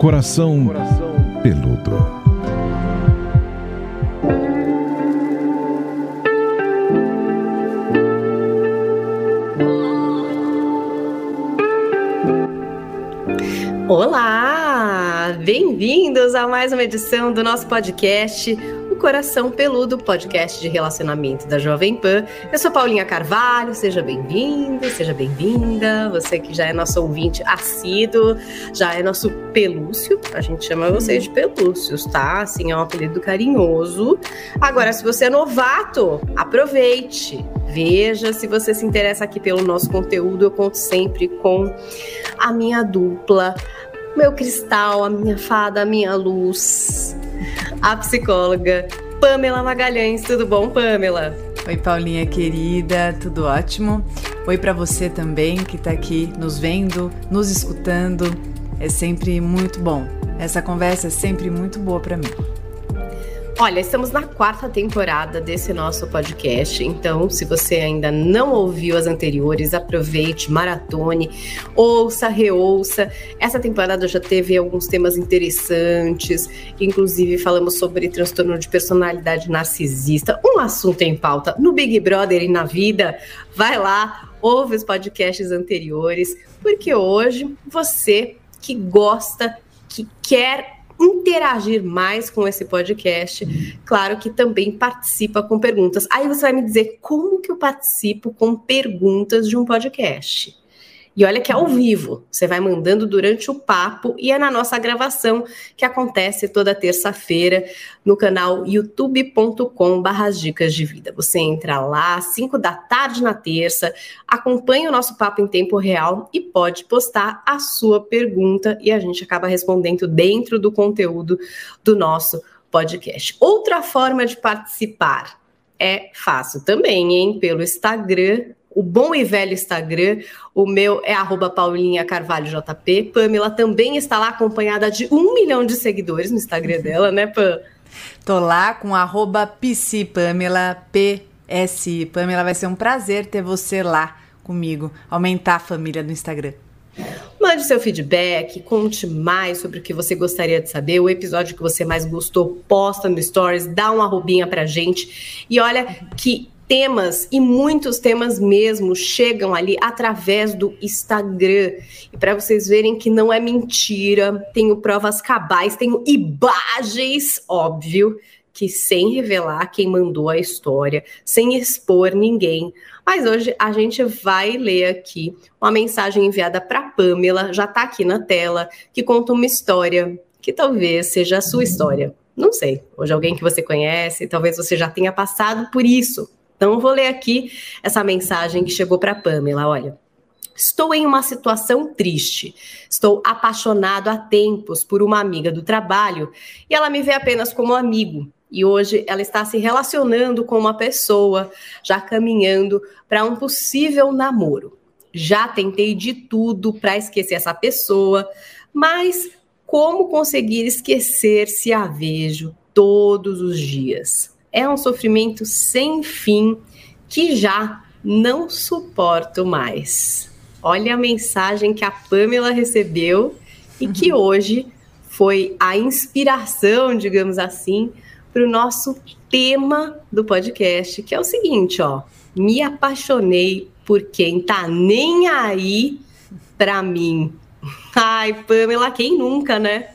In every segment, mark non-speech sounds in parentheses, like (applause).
Coração Peludo. Olá! Bem-vindos a mais uma edição do nosso podcast, Coração Peludo, podcast de relacionamento da Jovem Pan. Eu sou Paulinha Carvalho, seja bem-vindo, seja bem-vinda. Você que já é nosso ouvinte assíduo, já é nosso pelúcio, a gente chama vocês de pelúcios, tá? Assim, é um apelido carinhoso. Agora, se você é novato, aproveite, veja se você se interessa aqui pelo nosso conteúdo. Eu conto sempre com a minha dupla meu cristal, a minha fada, a minha luz, a psicóloga Pamela Magalhães. Tudo bom, Pamela? Oi, Paulinha querida, tudo ótimo? Oi para você também que está aqui nos vendo, nos escutando. É sempre muito bom. Essa conversa é sempre muito boa para mim. Olha, estamos na quarta temporada desse nosso podcast, então se você ainda não ouviu as anteriores, aproveite, maratone, ouça, reouça. Essa temporada já teve alguns temas interessantes, inclusive falamos sobre transtorno de personalidade narcisista, um assunto em pauta no Big Brother e na vida. Vai lá, ouve os podcasts anteriores, porque hoje você que gosta, que quer interagir mais com esse podcast, claro que também participa com perguntas. Aí você vai me dizer como que eu participo com perguntas de um podcast. E olha que é ao vivo, você vai mandando durante o papo e é na nossa gravação que acontece toda terça-feira no canal youtube.com/barra dicas de vida. Você entra lá às 5 da tarde na terça, acompanha o nosso papo em tempo real e pode postar a sua pergunta e a gente acaba respondendo dentro do conteúdo do nosso podcast. Outra forma de participar é fácil também, hein? Pelo Instagram o bom e velho Instagram. O meu é arroba Paulinha Carvalho JP. Pamela também está lá acompanhada de um milhão de seguidores no Instagram (laughs) dela, né, Pam? Tô lá com arroba Pamela, PSI. Pamela, vai ser um prazer ter você lá comigo, aumentar a família do Instagram. Mande seu feedback, conte mais sobre o que você gostaria de saber, o episódio que você mais gostou, posta no Stories, dá uma arrobinha pra gente. E olha que temas, e muitos temas mesmo, chegam ali através do Instagram. E para vocês verem que não é mentira, tenho provas cabais, tenho imagens, óbvio, que sem revelar quem mandou a história, sem expor ninguém. Mas hoje a gente vai ler aqui uma mensagem enviada para Pamela, já está aqui na tela, que conta uma história que talvez seja a sua história. Não sei, hoje alguém que você conhece, talvez você já tenha passado por isso, então, vou ler aqui essa mensagem que chegou para Pamela. Olha. Estou em uma situação triste. Estou apaixonado há tempos por uma amiga do trabalho e ela me vê apenas como amigo. E hoje ela está se relacionando com uma pessoa, já caminhando para um possível namoro. Já tentei de tudo para esquecer essa pessoa, mas como conseguir esquecer se a vejo todos os dias? É um sofrimento sem fim que já não suporto mais. Olha a mensagem que a Pamela recebeu e que uhum. hoje foi a inspiração, digamos assim, para o nosso tema do podcast, que é o seguinte, ó. Me apaixonei por quem tá nem aí para mim. Ai, Pamela, quem nunca, né?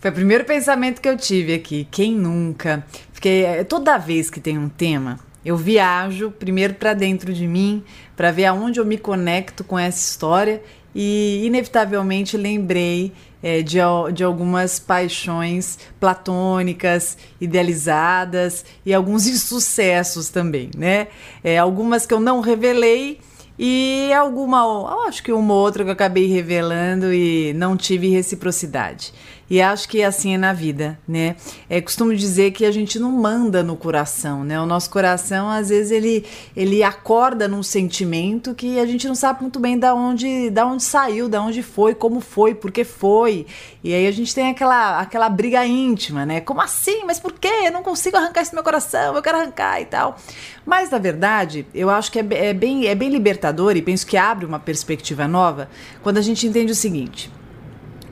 Foi o primeiro pensamento que eu tive aqui. Quem nunca? Porque eh, toda vez que tem um tema, eu viajo primeiro para dentro de mim, para ver aonde eu me conecto com essa história e, inevitavelmente, lembrei é, de, de algumas paixões platônicas, idealizadas e alguns (laughs) insucessos também, né? É, algumas que eu não revelei e alguma, acho que uma ou outra que eu acabei revelando e não tive reciprocidade. E acho que assim é na vida, né? É, costumo dizer que a gente não manda no coração, né? O nosso coração, às vezes, ele, ele acorda num sentimento que a gente não sabe muito bem da onde, da onde saiu, da onde foi, como foi, por que foi. E aí a gente tem aquela, aquela briga íntima, né? Como assim? Mas por quê? Eu não consigo arrancar esse meu coração, eu quero arrancar e tal. Mas, na verdade, eu acho que é, é, bem, é bem libertador e penso que abre uma perspectiva nova quando a gente entende o seguinte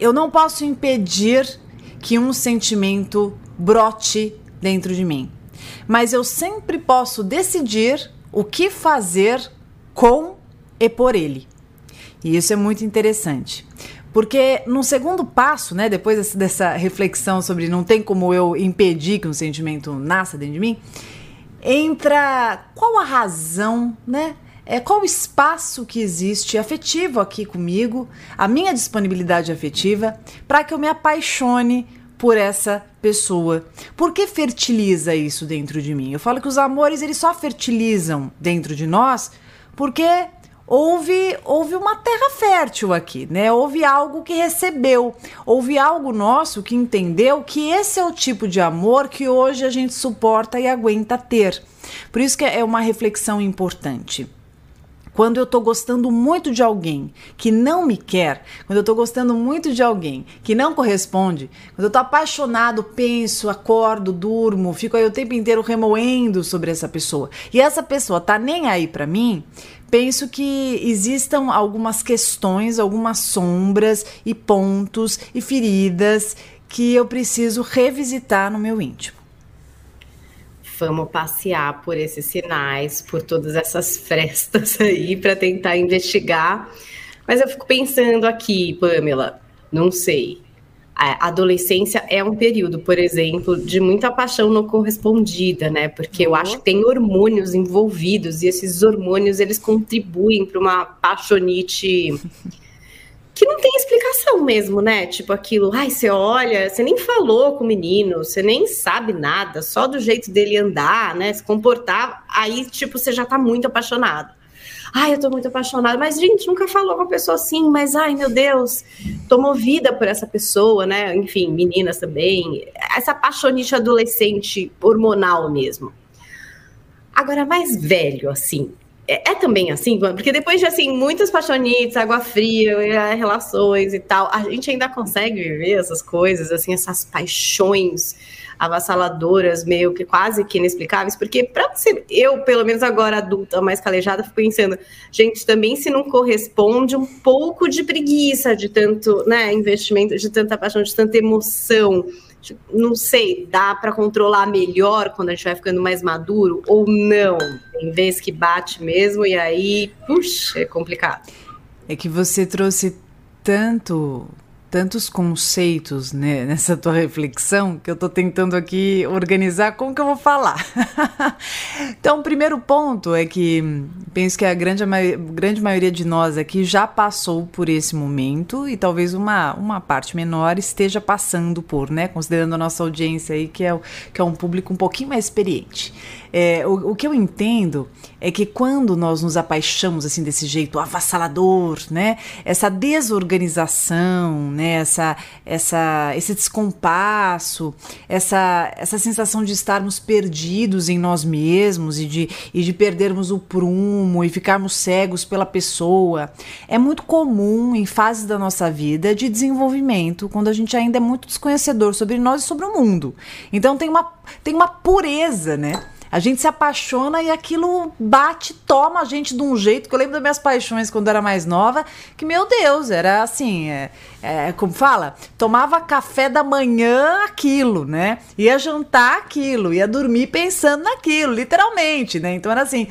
eu não posso impedir que um sentimento brote dentro de mim, mas eu sempre posso decidir o que fazer com e por ele. E isso é muito interessante. Porque no segundo passo, né, depois dessa reflexão sobre não tem como eu impedir que um sentimento nasça dentro de mim, entra qual a razão, né? É qual o espaço que existe afetivo aqui comigo, a minha disponibilidade afetiva, para que eu me apaixone por essa pessoa. Por que fertiliza isso dentro de mim? Eu falo que os amores eles só fertilizam dentro de nós porque houve, houve uma terra fértil aqui, né? Houve algo que recebeu, houve algo nosso que entendeu que esse é o tipo de amor que hoje a gente suporta e aguenta ter. Por isso que é uma reflexão importante. Quando eu tô gostando muito de alguém que não me quer, quando eu tô gostando muito de alguém que não corresponde, quando eu tô apaixonado, penso, acordo, durmo, fico aí o tempo inteiro remoendo sobre essa pessoa, e essa pessoa tá nem aí para mim, penso que existam algumas questões, algumas sombras e pontos e feridas que eu preciso revisitar no meu íntimo. Vamos passear por esses sinais, por todas essas (laughs) frestas aí para tentar investigar. Mas eu fico pensando aqui, Pamela, não sei a adolescência é um período, por exemplo, de muita paixão não correspondida, né? Porque uhum. eu acho que tem hormônios envolvidos e esses hormônios eles contribuem para uma paixonite (laughs) que não tem explicação mesmo, né? Tipo aquilo, ai, você olha, você nem falou com o menino, você nem sabe nada, só do jeito dele andar, né? Se comportar, aí tipo você já tá muito apaixonado ai, eu tô muito apaixonada, mas gente, nunca falou com uma pessoa assim, mas ai, meu Deus, tô movida por essa pessoa, né? Enfim, meninas também, essa apaixonite adolescente hormonal mesmo. Agora, mais velho, assim, é, é, também assim, porque depois de assim, muitas paixonites, água fria, é, relações e tal, a gente ainda consegue viver essas coisas, assim, essas paixões avassaladoras, meio que quase que inexplicáveis, porque para você, eu, pelo menos agora adulta, mais calejada, fico pensando, gente, também se não corresponde um pouco de preguiça, de tanto, né, investimento, de tanta paixão, de tanta emoção, não sei, dá para controlar melhor quando a gente vai ficando mais maduro ou não? Tem vez que bate mesmo e aí, puxa, é complicado. É que você trouxe tanto tantos conceitos né, (laughs) nessa tua reflexão que eu estou tentando aqui organizar como que eu vou falar. (laughs) então, o primeiro ponto é que penso que a grande, a grande maioria de nós aqui já passou por esse momento e talvez uma, uma parte menor esteja passando por, né? Considerando a nossa audiência aí, que é, que é um público um pouquinho mais experiente. É, o, o que eu entendo é que quando nós nos apaixonamos assim desse jeito avassalador, né? Essa desorganização, né? Essa, essa, esse descompasso, essa, essa sensação de estarmos perdidos em nós mesmos e de, e de perdermos o prumo e ficarmos cegos pela pessoa, é muito comum em fases da nossa vida de desenvolvimento, quando a gente ainda é muito desconhecedor sobre nós e sobre o mundo. Então tem uma, tem uma pureza, né? A gente se apaixona e aquilo bate, toma a gente de um jeito que eu lembro das minhas paixões quando era mais nova, que meu Deus, era assim, é, é, como fala? Tomava café da manhã aquilo, né? Ia jantar aquilo, ia dormir pensando naquilo, literalmente, né? Então era assim,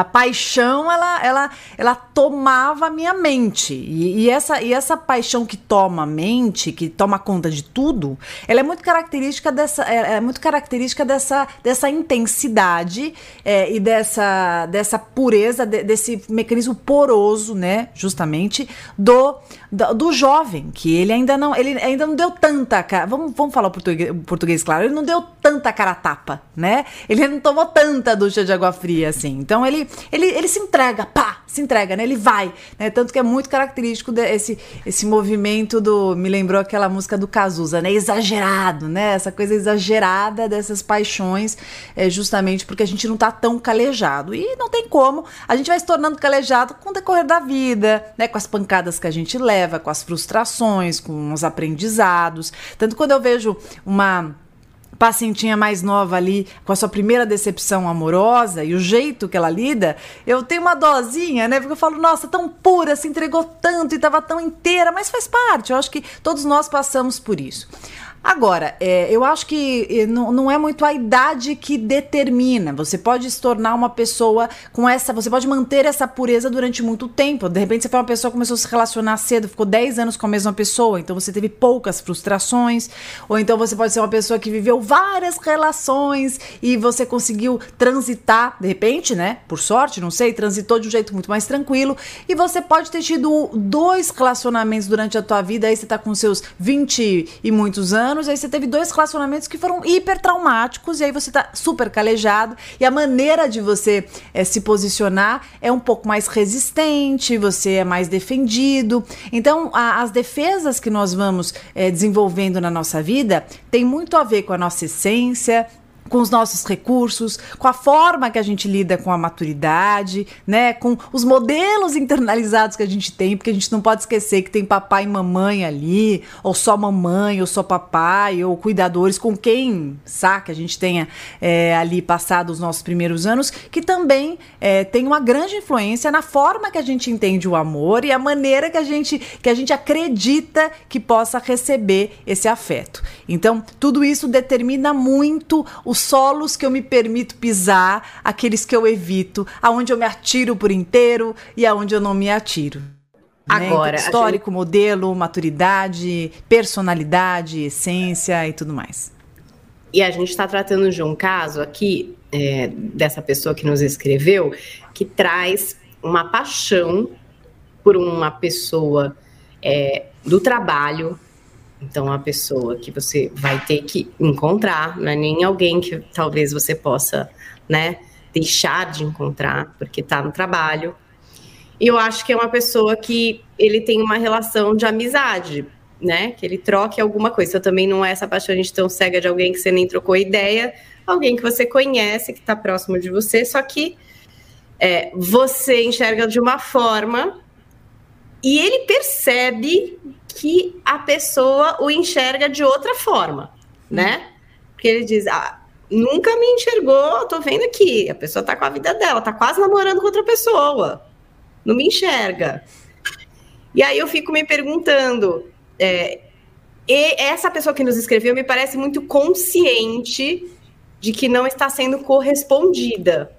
a paixão, ela, ela, ela tomava a minha mente. E, e, essa, e essa paixão que toma a mente, que toma conta de tudo, ela é muito característica dessa, é, é muito característica dessa, dessa intensidade é, e dessa, dessa pureza, de, desse mecanismo poroso, né? Justamente, do, do, do, jovem, que ele ainda não, ele ainda não deu tanta cara. Vamos, vamos falar o português, português, claro, ele não deu tanta cara tapa, né? Ele não tomou tanta ducha de água fria assim. Então ele ele, ele se entrega, pá, se entrega, né? Ele vai, né? Tanto que é muito característico desse esse movimento do, me lembrou aquela música do Cazuza, né? Exagerado, né? Essa coisa exagerada dessas paixões, é justamente porque a gente não tá tão calejado. E não tem como, a gente vai se tornando calejado com o decorrer da vida, né? Com as pancadas que a gente leva, com as frustrações, com os aprendizados. Tanto quando eu vejo uma pacientinha mais nova ali, com a sua primeira decepção amorosa e o jeito que ela lida, eu tenho uma dosinha, né? Porque eu falo, nossa, tão pura, se entregou tanto e tava tão inteira, mas faz parte. Eu acho que todos nós passamos por isso. Agora, é, eu acho que não, não é muito a idade que determina. Você pode se tornar uma pessoa com essa. Você pode manter essa pureza durante muito tempo. De repente, você foi uma pessoa que começou a se relacionar cedo, ficou 10 anos com a mesma pessoa, então você teve poucas frustrações. Ou então você pode ser uma pessoa que viveu várias relações e você conseguiu transitar, de repente, né? Por sorte, não sei, transitou de um jeito muito mais tranquilo. E você pode ter tido dois relacionamentos durante a tua vida, aí você tá com seus 20 e muitos anos anos, aí você teve dois relacionamentos que foram hiper traumáticos, e aí você tá super calejado, e a maneira de você é, se posicionar é um pouco mais resistente, você é mais defendido. Então, a, as defesas que nós vamos é, desenvolvendo na nossa vida tem muito a ver com a nossa essência, com os nossos recursos, com a forma que a gente lida com a maturidade, né, com os modelos internalizados que a gente tem, porque a gente não pode esquecer que tem papai e mamãe ali, ou só mamãe, ou só papai, ou cuidadores com quem, saca, a gente tenha é, ali passado os nossos primeiros anos, que também é, tem uma grande influência na forma que a gente entende o amor e a maneira que a gente que a gente acredita que possa receber esse afeto. Então, tudo isso determina muito o solos que eu me permito pisar, aqueles que eu evito, aonde eu me atiro por inteiro e aonde eu não me atiro. Agora, né? histórico, gente... modelo, maturidade, personalidade, essência e tudo mais. E a gente está tratando de um caso aqui é, dessa pessoa que nos escreveu que traz uma paixão por uma pessoa é, do trabalho então, a pessoa que você vai ter que encontrar, não é nem alguém que talvez você possa, né, deixar de encontrar, porque está no trabalho. E eu acho que é uma pessoa que ele tem uma relação de amizade, né? Que ele troque alguma coisa. Então, também não é essa paixão de tão cega de alguém que você nem trocou ideia, alguém que você conhece, que está próximo de você, só que é, você enxerga de uma forma e ele percebe que a pessoa o enxerga de outra forma, né? Porque ele diz, ah, nunca me enxergou, tô vendo aqui, a pessoa tá com a vida dela, tá quase namorando com outra pessoa, não me enxerga. E aí eu fico me perguntando, é, essa pessoa que nos escreveu me parece muito consciente de que não está sendo correspondida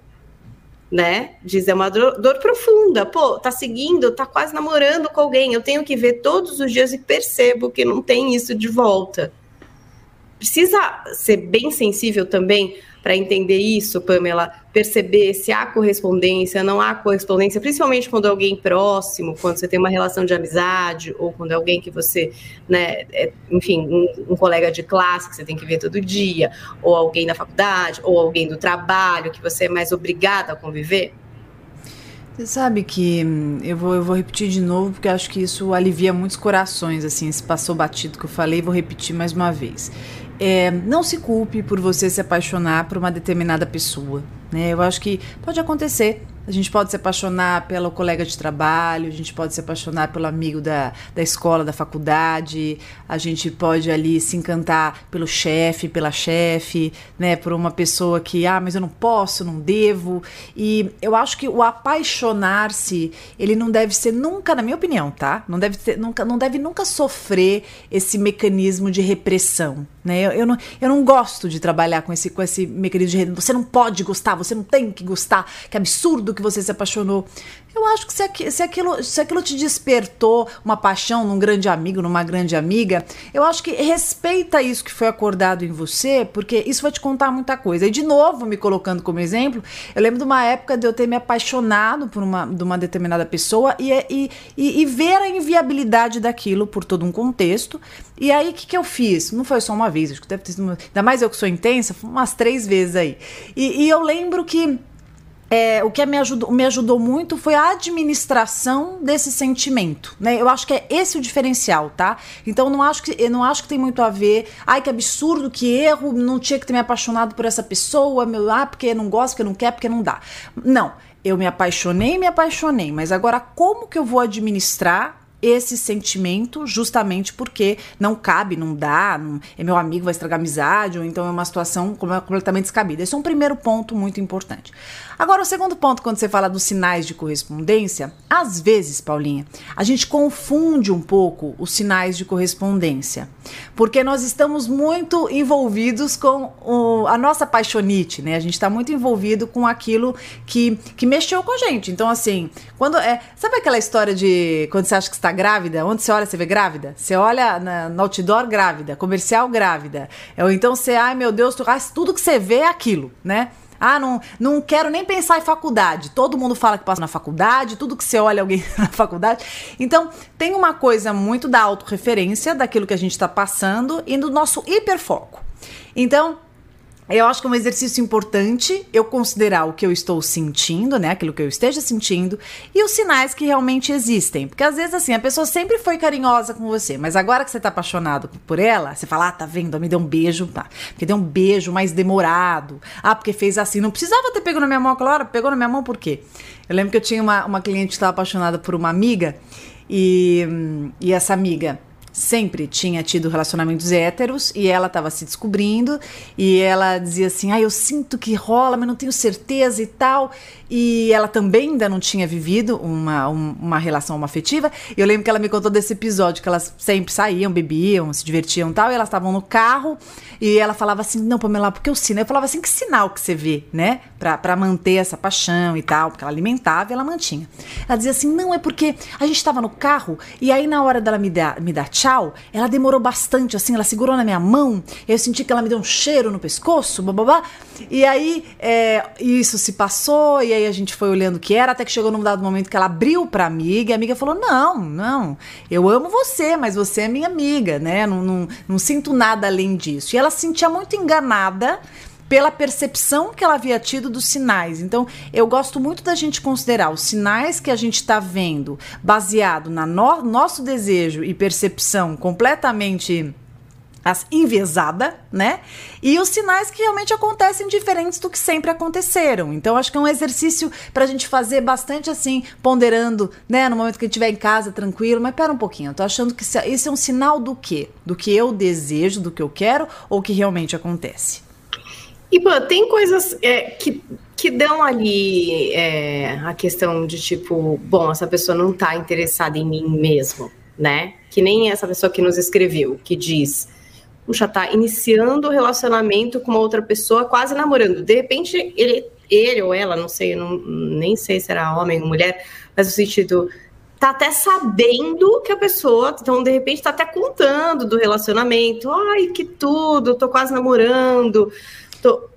né? Diz, é uma dor, dor, profunda. Pô, tá seguindo, tá quase namorando com alguém. Eu tenho que ver todos os dias e percebo que não tem isso de volta. Precisa ser bem sensível também para entender isso, Pamela, perceber se há correspondência, não há correspondência, principalmente quando é alguém próximo, quando você tem uma relação de amizade, ou quando é alguém que você, né, é, enfim, um, um, colega de classe que você tem que ver todo dia, ou alguém da faculdade, ou alguém do trabalho que você é mais obrigado a conviver? Você sabe que hum, eu vou, eu vou repetir de novo, porque acho que isso alivia muitos corações, assim, esse passou batido que eu falei, vou repetir mais uma vez. É, não se culpe por você se apaixonar por uma determinada pessoa. Né? Eu acho que pode acontecer. A gente pode se apaixonar pelo colega de trabalho, a gente pode se apaixonar pelo amigo da, da escola, da faculdade, a gente pode ali se encantar pelo chefe, pela chefe, né, por uma pessoa que, ah, mas eu não posso, não devo. E eu acho que o apaixonar-se, ele não deve ser nunca, na minha opinião, tá? Não deve, ter, nunca, não deve nunca sofrer esse mecanismo de repressão. Né? Eu, eu, não, eu não gosto de trabalhar com esse, com esse mecanismo de repressão. Você não pode gostar, você não tem que gostar, que absurdo que você se apaixonou. Eu acho que se, se, aquilo, se aquilo te despertou uma paixão num grande amigo, numa grande amiga, eu acho que respeita isso que foi acordado em você, porque isso vai te contar muita coisa. E de novo, me colocando como exemplo, eu lembro de uma época de eu ter me apaixonado por uma, de uma determinada pessoa e, e, e, e ver a inviabilidade daquilo por todo um contexto. E aí, o que, que eu fiz? Não foi só uma vez, acho que deve ter sido. Uma, ainda mais eu que sou intensa, umas três vezes aí. E, e eu lembro que é, o que me ajudou, me ajudou muito foi a administração desse sentimento, né? Eu acho que é esse o diferencial, tá? Então não acho que eu não acho que tem muito a ver. Ai que absurdo, que erro, não tinha que ter me apaixonado por essa pessoa, meu, ah, porque não gosta, porque não quer, porque não dá. Não, eu me apaixonei, me apaixonei, mas agora como que eu vou administrar esse sentimento justamente porque não cabe, não dá, não, é meu amigo, vai estragar amizade, ou então é uma situação completamente descabida. Esse é um primeiro ponto muito importante. Agora, o segundo ponto, quando você fala dos sinais de correspondência, às vezes, Paulinha, a gente confunde um pouco os sinais de correspondência, porque nós estamos muito envolvidos com o, a nossa paixonite, né? A gente está muito envolvido com aquilo que, que mexeu com a gente. Então, assim, quando é. Sabe aquela história de quando você acha que está grávida? Onde você olha, você vê grávida? Você olha na, no outdoor grávida, comercial grávida. Ou então você, ai meu Deus, tudo que você vê é aquilo, né? Ah, não, não quero nem pensar em faculdade. Todo mundo fala que passa na faculdade, tudo que você olha alguém (laughs) na faculdade. Então, tem uma coisa muito da autorreferência, daquilo que a gente está passando e do nosso hiperfoco. Então, eu acho que é um exercício importante eu considerar o que eu estou sentindo, né? Aquilo que eu esteja sentindo e os sinais que realmente existem. Porque às vezes, assim, a pessoa sempre foi carinhosa com você, mas agora que você tá apaixonado por ela, você fala, ah, tá vendo? Me deu um beijo, tá? Porque deu um beijo mais demorado. Ah, porque fez assim. Não precisava ter pego na minha mão aquela hora, pegou na minha mão por quê? Eu lembro que eu tinha uma, uma cliente que estava apaixonada por uma amiga e, e essa amiga sempre tinha tido relacionamentos héteros e ela estava se descobrindo e ela dizia assim: "Ah, eu sinto que rola, mas não tenho certeza e tal". E ela também ainda não tinha vivido uma, um, uma relação afetiva. Eu lembro que ela me contou desse episódio que elas sempre saíam, bebiam, se divertiam e tal, e elas estavam no carro e ela falava assim: "Não, Pamela, porque o sinal". Eu falava assim: "Que sinal que você vê, né? Pra, pra manter essa paixão e tal", porque ela alimentava e ela mantinha. Ela dizia assim: "Não, é porque a gente estava no carro e aí na hora dela me dar, me dar tchau, ela demorou bastante, assim, ela segurou na minha mão, eu senti que ela me deu um cheiro no pescoço, babá. E aí é, isso se passou, e aí a gente foi olhando o que era, até que chegou num dado momento que ela abriu pra amiga, e a amiga falou: Não, não, eu amo você, mas você é minha amiga, né? Não, não, não sinto nada além disso. E ela se sentia muito enganada pela percepção que ela havia tido dos sinais. Então, eu gosto muito da gente considerar os sinais que a gente está vendo, baseado no nosso desejo e percepção completamente as né? E os sinais que realmente acontecem diferentes do que sempre aconteceram. Então, acho que é um exercício para a gente fazer bastante assim, ponderando, né? No momento que estiver em casa, tranquilo. Mas pera um pouquinho, eu tô achando que isso é um sinal do quê? Do que eu desejo, do que eu quero ou que realmente acontece? E, tem coisas é, que, que dão ali é, a questão de tipo, bom, essa pessoa não tá interessada em mim mesmo, né? Que nem essa pessoa que nos escreveu, que diz, puxa, tá iniciando o relacionamento com outra pessoa, quase namorando. De repente, ele, ele ou ela, não sei, não, nem sei se era homem ou mulher, mas no sentido, tá até sabendo que a pessoa, então de repente tá até contando do relacionamento, ai que tudo, tô quase namorando, Tô...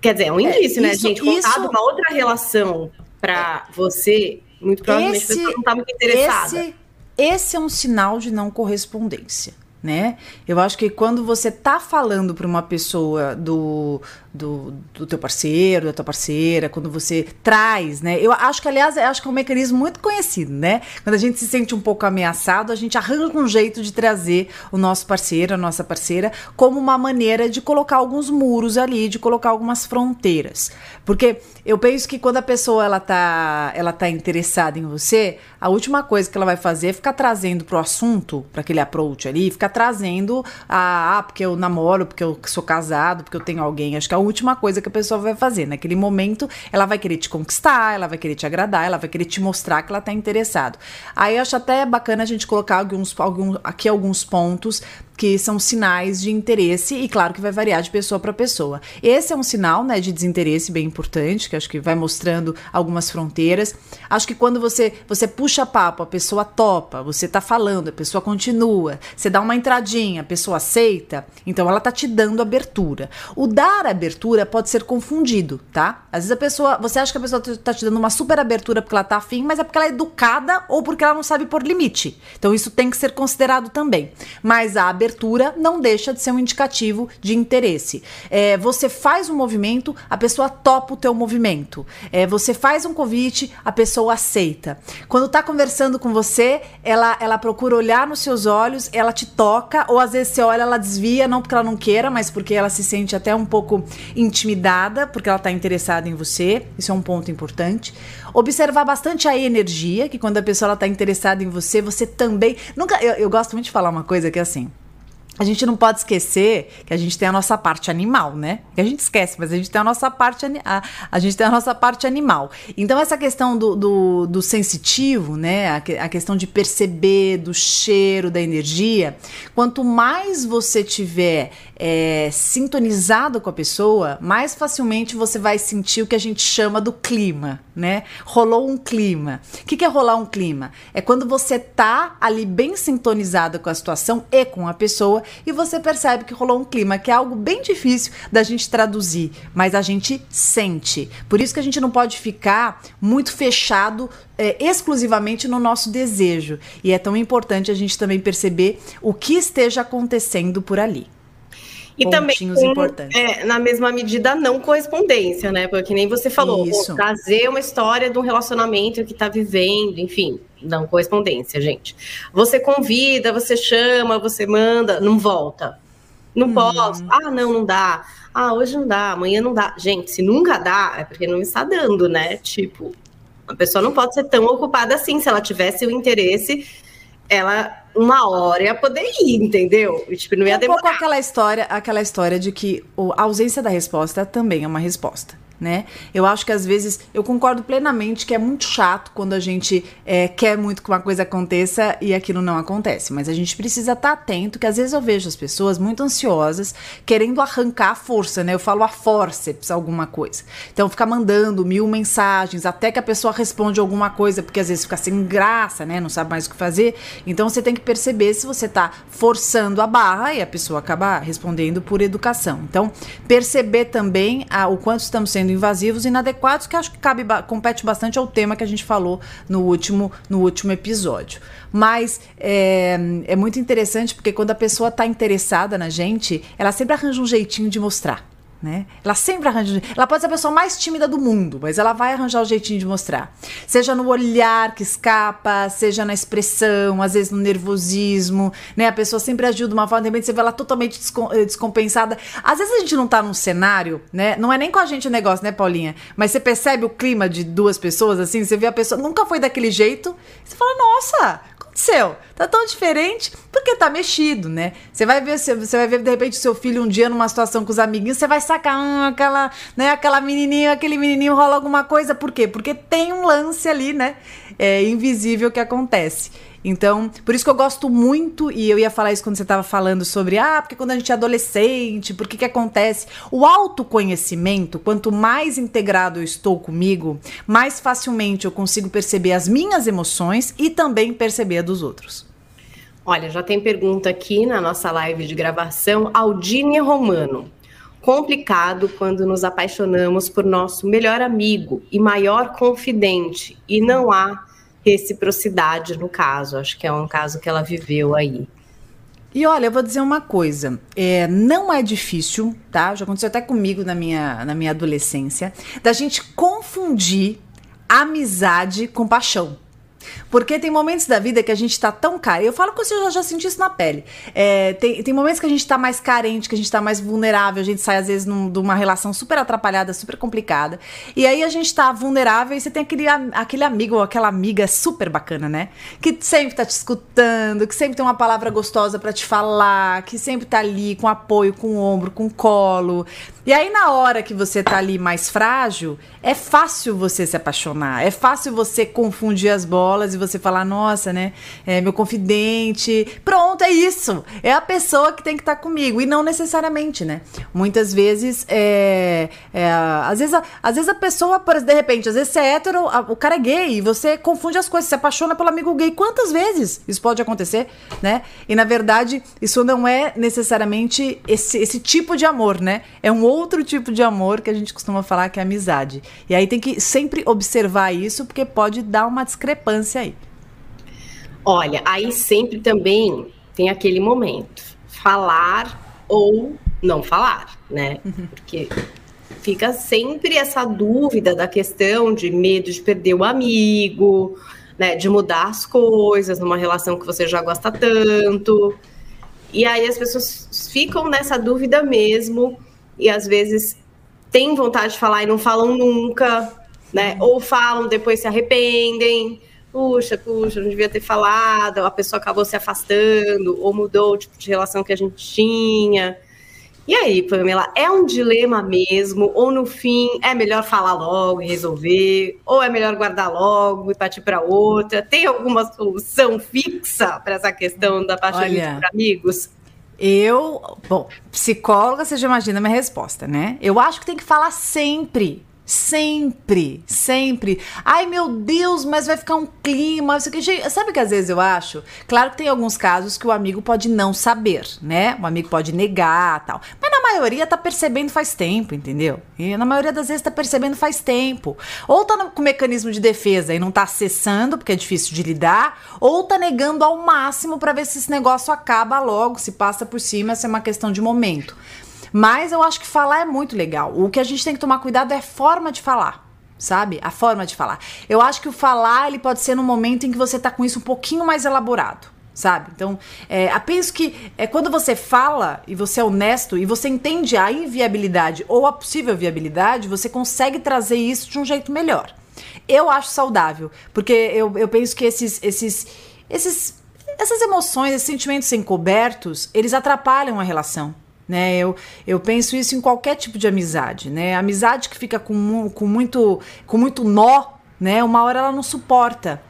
Quer dizer, é um é, indício, é, né, gente? Contar isso... uma outra relação para você, muito provavelmente esse, pessoa não tá muito interessada. Esse, esse é um sinal de não correspondência né? Eu acho que quando você tá falando para uma pessoa do, do, do teu parceiro, da tua parceira, quando você traz, né? Eu acho que, aliás, acho que é um mecanismo muito conhecido, né? Quando a gente se sente um pouco ameaçado, a gente arranca um jeito de trazer o nosso parceiro, a nossa parceira, como uma maneira de colocar alguns muros ali, de colocar algumas fronteiras. Porque eu penso que quando a pessoa ela tá, ela tá interessada em você, a última coisa que ela vai fazer é ficar trazendo pro assunto, para aquele approach ali, ficar trazendo a, ah, porque eu namoro, porque eu sou casado, porque eu tenho alguém. Acho que é a última coisa que a pessoa vai fazer. Naquele momento, ela vai querer te conquistar, ela vai querer te agradar, ela vai querer te mostrar que ela tá interessado. Aí eu acho até bacana a gente colocar alguns, alguns aqui alguns pontos que são sinais de interesse e claro que vai variar de pessoa para pessoa. Esse é um sinal, né, de desinteresse bem importante, que acho que vai mostrando algumas fronteiras. Acho que quando você você puxa papo, a pessoa topa, você tá falando, a pessoa continua, você dá uma entradinha, a pessoa aceita, então ela tá te dando abertura. O dar abertura pode ser confundido, tá? Às vezes a pessoa, você acha que a pessoa tá te dando uma super abertura porque ela tá afim, mas é porque ela é educada ou porque ela não sabe pôr limite. Então isso tem que ser considerado também. Mas a abertura abertura não deixa de ser um indicativo de interesse. É, você faz um movimento, a pessoa topa o teu movimento. É, você faz um convite, a pessoa aceita. Quando está conversando com você, ela, ela procura olhar nos seus olhos, ela te toca, ou às vezes você olha, ela desvia, não porque ela não queira, mas porque ela se sente até um pouco intimidada, porque ela está interessada em você. Isso é um ponto importante. Observar bastante a energia, que quando a pessoa está interessada em você, você também. Nunca. Eu, eu gosto muito de falar uma coisa que é assim a gente não pode esquecer que a gente tem a nossa parte animal, né? Que a gente esquece, mas a gente tem a nossa parte, a, a gente tem a nossa parte animal. Então, essa questão do, do, do sensitivo, né? A, a, questão de perceber, do cheiro, da energia, quanto mais você tiver é, sintonizado com a pessoa, mais facilmente você vai sentir o que a gente chama do clima, né? Rolou um clima. O que, que é rolar um clima? É quando você tá ali bem sintonizado com a situação e com a pessoa e você percebe que rolou um clima, que é algo bem difícil da gente traduzir, mas a gente sente. Por isso que a gente não pode ficar muito fechado é, exclusivamente no nosso desejo. E é tão importante a gente também perceber o que esteja acontecendo por ali. E também. É, na mesma medida, não correspondência, né? Porque nem você falou, trazer uma história de um relacionamento que está vivendo, enfim, não correspondência, gente. Você convida, você chama, você manda, não volta. Não hum. posso. Ah, não, não dá. Ah, hoje não dá, amanhã não dá. Gente, se nunca dá, é porque não está dando, né? Tipo, a pessoa não pode ser tão ocupada assim. Se ela tivesse o interesse, ela uma hora ia poder ir, entendeu? Tipo, não ia demorar. Um pouco aquela história, aquela história de que a ausência da resposta também é uma resposta né? Eu acho que às vezes eu concordo plenamente que é muito chato quando a gente é, quer muito que uma coisa aconteça e aquilo não acontece. Mas a gente precisa estar tá atento que às vezes eu vejo as pessoas muito ansiosas, querendo arrancar a força, né? Eu falo a forceps alguma coisa. Então ficar mandando mil mensagens até que a pessoa responde alguma coisa, porque às vezes fica sem graça, né? Não sabe mais o que fazer. Então você tem que perceber se você está forçando a barra e a pessoa acaba respondendo por educação. Então perceber também a, o quanto estamos sendo sendo invasivos inadequados, que acho que cabe, compete bastante ao tema que a gente falou no último, no último episódio. Mas é, é muito interessante porque quando a pessoa está interessada na gente, ela sempre arranja um jeitinho de mostrar. Né? Ela sempre arranja. Ela pode ser a pessoa mais tímida do mundo, mas ela vai arranjar o jeitinho de mostrar. Seja no olhar que escapa, seja na expressão, às vezes no nervosismo, né? A pessoa sempre agiu de uma forma, de repente você vê ela totalmente eh, descompensada. Às vezes a gente não tá num cenário, né? Não é nem com a gente o negócio, né, Paulinha? Mas você percebe o clima de duas pessoas, assim, você vê a pessoa, nunca foi daquele jeito, você fala, nossa, aconteceu? Tá tão diferente porque tá mexido, né? Você vai ver, você vai ver de repente seu filho um dia numa situação com os amiguinhos, você vai sacar hum, aquela, né, aquela menininha, aquele menininho rola alguma coisa, por quê? Porque tem um lance ali, né, é, invisível que acontece. Então, por isso que eu gosto muito, e eu ia falar isso quando você estava falando sobre, ah, porque quando a gente é adolescente, por que que acontece? O autoconhecimento, quanto mais integrado eu estou comigo, mais facilmente eu consigo perceber as minhas emoções e também perceber a dos outros. Olha, já tem pergunta aqui na nossa live de gravação, Aldine Romano. Complicado quando nos apaixonamos por nosso melhor amigo e maior confidente e não há reciprocidade no caso. Acho que é um caso que ela viveu aí. E olha, eu vou dizer uma coisa, é, não é difícil, tá? Já aconteceu até comigo na minha, na minha adolescência, da gente confundir amizade com paixão. Porque tem momentos da vida que a gente tá tão carente. Eu falo que você já, já senti isso na pele. É, tem, tem momentos que a gente tá mais carente, que a gente tá mais vulnerável. A gente sai, às vezes, num, de uma relação super atrapalhada, super complicada. E aí a gente tá vulnerável e você tem aquele, aquele amigo ou aquela amiga super bacana, né? Que sempre tá te escutando, que sempre tem uma palavra gostosa para te falar, que sempre tá ali com apoio, com ombro, com colo. E aí, na hora que você tá ali mais frágil, é fácil você se apaixonar, é fácil você confundir as bolas e você falar, nossa, né? É meu confidente. Pronto, é isso. É a pessoa que tem que estar tá comigo. E não necessariamente, né? Muitas vezes, é, é, às, vezes a, às vezes a pessoa, de repente, às vezes você é hétero, o cara é gay, e você confunde as coisas, se apaixona pelo amigo gay. Quantas vezes isso pode acontecer, né? E na verdade, isso não é necessariamente esse, esse tipo de amor, né? É um outro tipo de amor que a gente costuma falar que é amizade. E aí tem que sempre observar isso, porque pode dar uma discrepância aí. Olha, aí sempre também tem aquele momento. falar ou não falar, né? Uhum. Porque fica sempre essa dúvida da questão de medo de perder o amigo, né, de mudar as coisas numa relação que você já gosta tanto. E aí as pessoas ficam nessa dúvida mesmo e às vezes têm vontade de falar e não falam nunca, né? Ou falam, depois se arrependem. Puxa, puxa, não devia ter falado, a pessoa acabou se afastando, ou mudou o tipo de relação que a gente tinha. E aí, Pamela, é um dilema mesmo? Ou no fim é melhor falar logo e resolver? Ou é melhor guardar logo e partir para outra? Tem alguma solução fixa para essa questão da paixão por amigos? Eu, bom, psicóloga, você já imagina a minha resposta, né? Eu acho que tem que falar sempre. Sempre, sempre. Ai, meu Deus, mas vai ficar um clima. Sabe que às vezes eu acho? Claro que tem alguns casos que o amigo pode não saber, né? O amigo pode negar tal. Mas na maioria tá percebendo faz tempo, entendeu? E na maioria das vezes tá percebendo faz tempo. Ou tá no, com mecanismo de defesa e não tá acessando, porque é difícil de lidar, ou tá negando ao máximo para ver se esse negócio acaba logo, se passa por cima, se é uma questão de momento. Mas eu acho que falar é muito legal. O que a gente tem que tomar cuidado é a forma de falar sabe? A forma de falar. Eu acho que o falar ele pode ser no momento em que você tá com isso um pouquinho mais elaborado. Sabe? Então, é, penso que é quando você fala e você é honesto e você entende a inviabilidade ou a possível viabilidade, você consegue trazer isso de um jeito melhor. Eu acho saudável, porque eu, eu penso que esses, esses, esses, essas emoções, esses sentimentos encobertos, eles atrapalham a relação né? Eu, eu penso isso em qualquer tipo de amizade, né? Amizade que fica com, com, muito, com muito nó, né? Uma hora ela não suporta.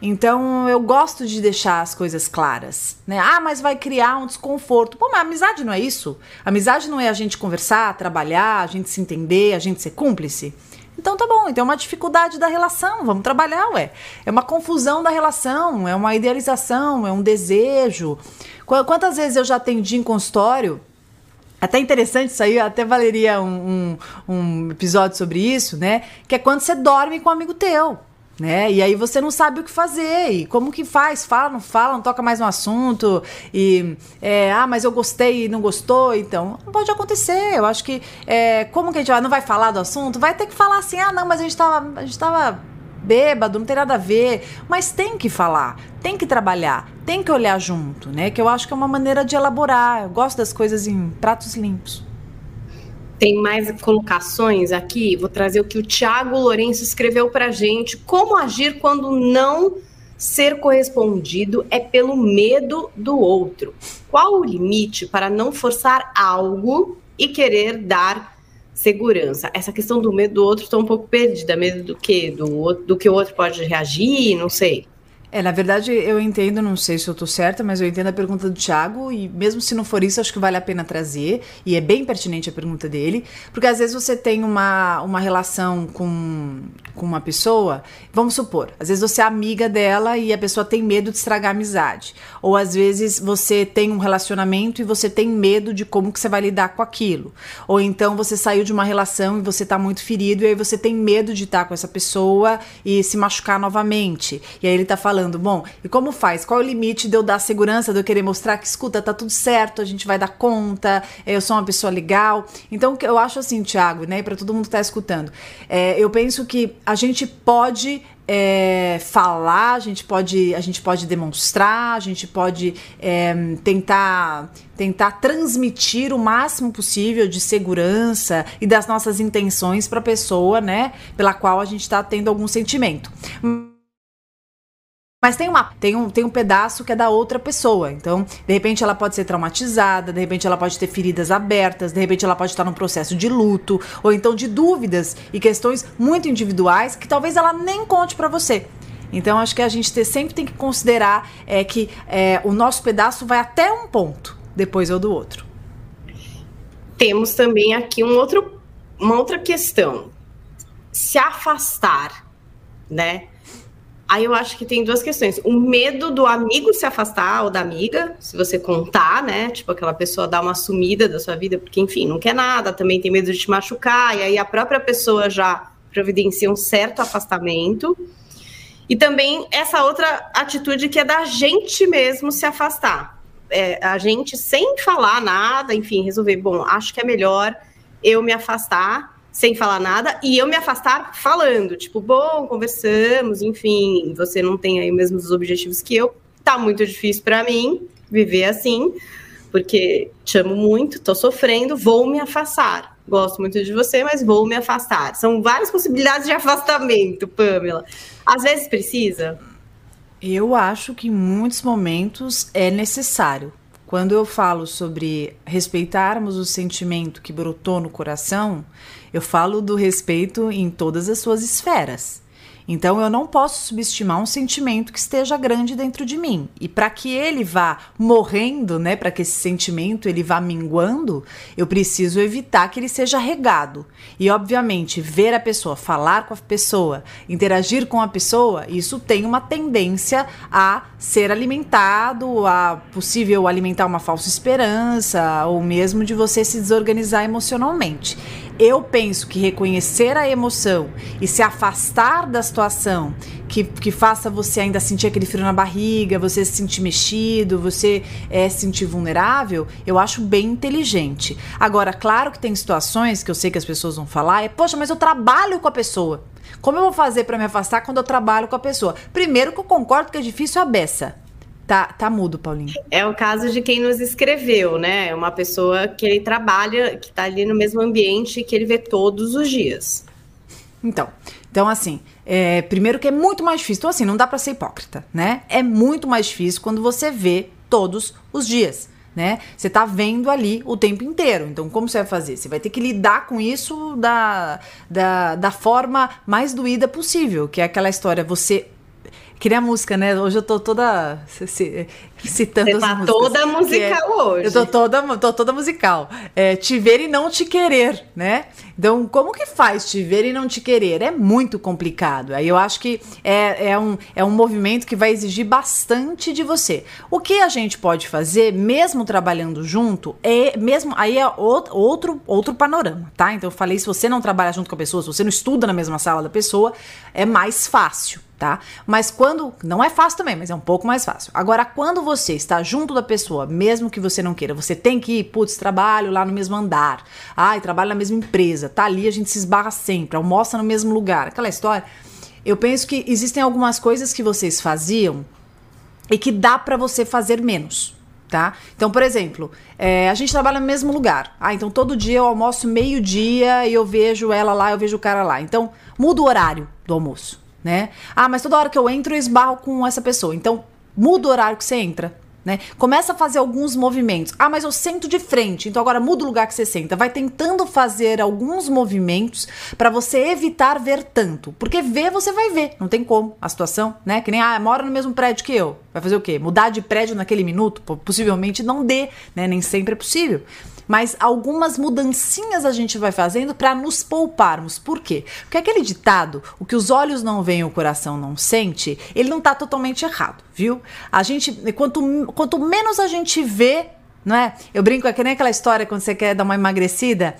Então eu gosto de deixar as coisas claras, né? Ah, mas vai criar um desconforto. Pô, mas amizade não é isso. Amizade não é a gente conversar, trabalhar, a gente se entender, a gente ser cúmplice. Então tá bom, então é uma dificuldade da relação, vamos trabalhar, ué. É uma confusão da relação, é uma idealização, é um desejo. Quantas vezes eu já atendi em consultório até interessante isso aí, até valeria um, um, um, episódio sobre isso, né? Que é quando você dorme com um amigo teu, né? E aí você não sabe o que fazer, e como que faz? Fala, não fala, não toca mais no assunto, e é, ah, mas eu gostei e não gostou, então pode acontecer. Eu acho que é, como que a gente vai, não vai falar do assunto? Vai ter que falar assim, ah, não, mas a gente tava, a gente tava bêbado, não tem nada a ver. Mas tem que falar, tem que trabalhar, tem que olhar junto, né? Que eu acho que é uma maneira de elaborar. Eu gosto das coisas em pratos limpos. Tem mais colocações aqui. Vou trazer o que o Tiago Lourenço escreveu para gente. Como agir quando não ser correspondido é pelo medo do outro? Qual o limite para não forçar algo e querer dar segurança. Essa questão do medo do outro está um pouco perdida. Medo do quê? Do, do que o outro pode reagir? Não sei. É, na verdade, eu entendo, não sei se eu tô certa, mas eu entendo a pergunta do Thiago, e mesmo se não for isso, acho que vale a pena trazer, e é bem pertinente a pergunta dele, porque às vezes você tem uma, uma relação com, com uma pessoa, vamos supor, às vezes você é amiga dela e a pessoa tem medo de estragar a amizade, ou às vezes você tem um relacionamento e você tem medo de como que você vai lidar com aquilo, ou então você saiu de uma relação e você tá muito ferido, e aí você tem medo de estar com essa pessoa e se machucar novamente, e aí ele tá falando falando, bom, e como faz? Qual é o limite de eu dar segurança, de eu querer mostrar que, escuta, tá tudo certo, a gente vai dar conta, é, eu sou uma pessoa legal. Então, eu acho assim, Thiago, né, para todo mundo que tá escutando, é, eu penso que a gente pode é, falar, a gente pode, a gente pode demonstrar, a gente pode é, tentar, tentar transmitir o máximo possível de segurança e das nossas intenções para a pessoa, né, pela qual a gente está tendo algum sentimento. Mas tem, uma, tem, um, tem um pedaço que é da outra pessoa. Então, de repente, ela pode ser traumatizada, de repente, ela pode ter feridas abertas, de repente, ela pode estar num processo de luto, ou então de dúvidas e questões muito individuais que talvez ela nem conte para você. Então, acho que a gente ter, sempre tem que considerar é, que é, o nosso pedaço vai até um ponto, depois é o do outro. Temos também aqui um outro, uma outra questão. Se afastar, né? Aí eu acho que tem duas questões. O medo do amigo se afastar ou da amiga, se você contar, né? Tipo, aquela pessoa dar uma sumida da sua vida, porque, enfim, não quer nada, também tem medo de te machucar, e aí a própria pessoa já providencia um certo afastamento. E também essa outra atitude que é da gente mesmo se afastar. é, a gente, sem falar nada, enfim, resolver, bom, acho que é melhor eu me afastar sem falar nada e eu me afastar falando, tipo, bom, conversamos, enfim, você não tem aí os mesmos objetivos que eu, tá muito difícil para mim viver assim, porque te amo muito, tô sofrendo, vou me afastar. Gosto muito de você, mas vou me afastar. São várias possibilidades de (laughs) afastamento, Pamela. Às vezes precisa. Eu acho que em muitos momentos é necessário. Quando eu falo sobre respeitarmos o sentimento que brotou no coração, eu falo do respeito em todas as suas esferas. Então eu não posso subestimar um sentimento que esteja grande dentro de mim. E para que ele vá morrendo, né, para que esse sentimento ele vá minguando, eu preciso evitar que ele seja regado. E obviamente, ver a pessoa, falar com a pessoa, interagir com a pessoa, isso tem uma tendência a ser alimentado, a possível alimentar uma falsa esperança ou mesmo de você se desorganizar emocionalmente. Eu penso que reconhecer a emoção e se afastar da situação que, que faça você ainda sentir aquele frio na barriga, você se sentir mexido, você é, se sentir vulnerável, eu acho bem inteligente. Agora, claro que tem situações que eu sei que as pessoas vão falar, é, poxa, mas eu trabalho com a pessoa. Como eu vou fazer para me afastar quando eu trabalho com a pessoa? Primeiro que eu concordo que é difícil a beça. Tá, tá mudo, Paulinho. É o caso de quem nos escreveu, né? É uma pessoa que ele trabalha, que tá ali no mesmo ambiente que ele vê todos os dias. Então, então assim, é, primeiro que é muito mais difícil. Então, assim, não dá para ser hipócrita, né? É muito mais difícil quando você vê todos os dias. Né? Você tá vendo ali o tempo inteiro. Então, como você vai fazer? Você vai ter que lidar com isso da, da, da forma mais doída possível, que é aquela história, você que nem a música, né? Hoje eu tô toda citando Você tá toda musical é, hoje. Eu tô toda, tô toda musical. É, te ver e não te querer, né? Então, como que faz te ver e não te querer? É muito complicado. Aí eu acho que é, é, um, é um movimento que vai exigir bastante de você. O que a gente pode fazer, mesmo trabalhando junto, é mesmo. Aí é outro, outro panorama, tá? Então eu falei: se você não trabalha junto com a pessoa, se você não estuda na mesma sala da pessoa, é mais fácil tá? Mas quando. Não é fácil também, mas é um pouco mais fácil. Agora, quando você está junto da pessoa, mesmo que você não queira, você tem que ir, putz, trabalho lá no mesmo andar, ai, trabalho na mesma empresa, tá ali, a gente se esbarra sempre, almoça no mesmo lugar, aquela história. Eu penso que existem algumas coisas que vocês faziam e que dá para você fazer menos. Tá? Então, por exemplo, é, a gente trabalha no mesmo lugar. Ah, então todo dia eu almoço meio-dia e eu vejo ela lá, eu vejo o cara lá. Então, muda o horário do almoço né? Ah, mas toda hora que eu entro eu esbarro com essa pessoa. Então, muda o horário que você entra. Né? Começa a fazer alguns movimentos. Ah, mas eu sento de frente, então agora muda o lugar que você senta. Vai tentando fazer alguns movimentos para você evitar ver tanto. Porque ver você vai ver, não tem como a situação, né? Que nem, ah, mora no mesmo prédio que eu. Vai fazer o quê? Mudar de prédio naquele minuto? Possivelmente não dê, né? Nem sempre é possível mas algumas mudancinhas a gente vai fazendo para nos pouparmos. Por quê? Porque aquele ditado, o que os olhos não veem, o coração não sente, ele não está totalmente errado, viu? A gente, quanto, quanto menos a gente vê não é? Eu brinco, é que nem aquela história quando você quer dar uma emagrecida,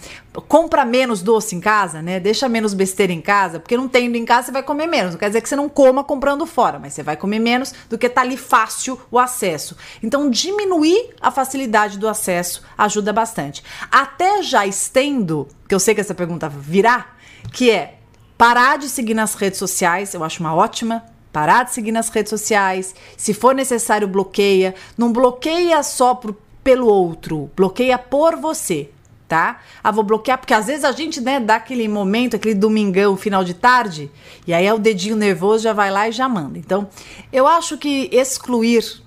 compra menos doce em casa, né? Deixa menos besteira em casa, porque não tendo em casa você vai comer menos. Não quer dizer que você não coma comprando fora, mas você vai comer menos do que tá ali fácil o acesso. Então, diminuir a facilidade do acesso ajuda bastante. Até já estendo, que eu sei que essa pergunta virá, que é parar de seguir nas redes sociais, eu acho uma ótima parar de seguir nas redes sociais. Se for necessário, bloqueia. Não bloqueia só pelo outro, bloqueia por você, tá? Ah, vou bloquear porque às vezes a gente, né, dá aquele momento, aquele domingão, final de tarde, e aí é o dedinho nervoso já vai lá e já manda. Então, eu acho que excluir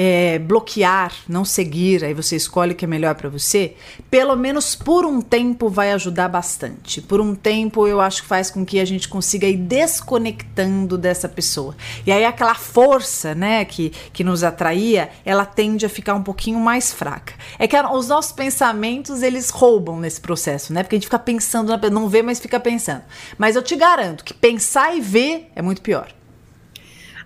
é, bloquear, não seguir, aí você escolhe o que é melhor para você, pelo menos por um tempo vai ajudar bastante. Por um tempo eu acho que faz com que a gente consiga ir desconectando dessa pessoa. E aí aquela força, né, que, que nos atraía, ela tende a ficar um pouquinho mais fraca. É que os nossos pensamentos, eles roubam nesse processo, né? Porque a gente fica pensando, não vê, mas fica pensando. Mas eu te garanto que pensar e ver é muito pior.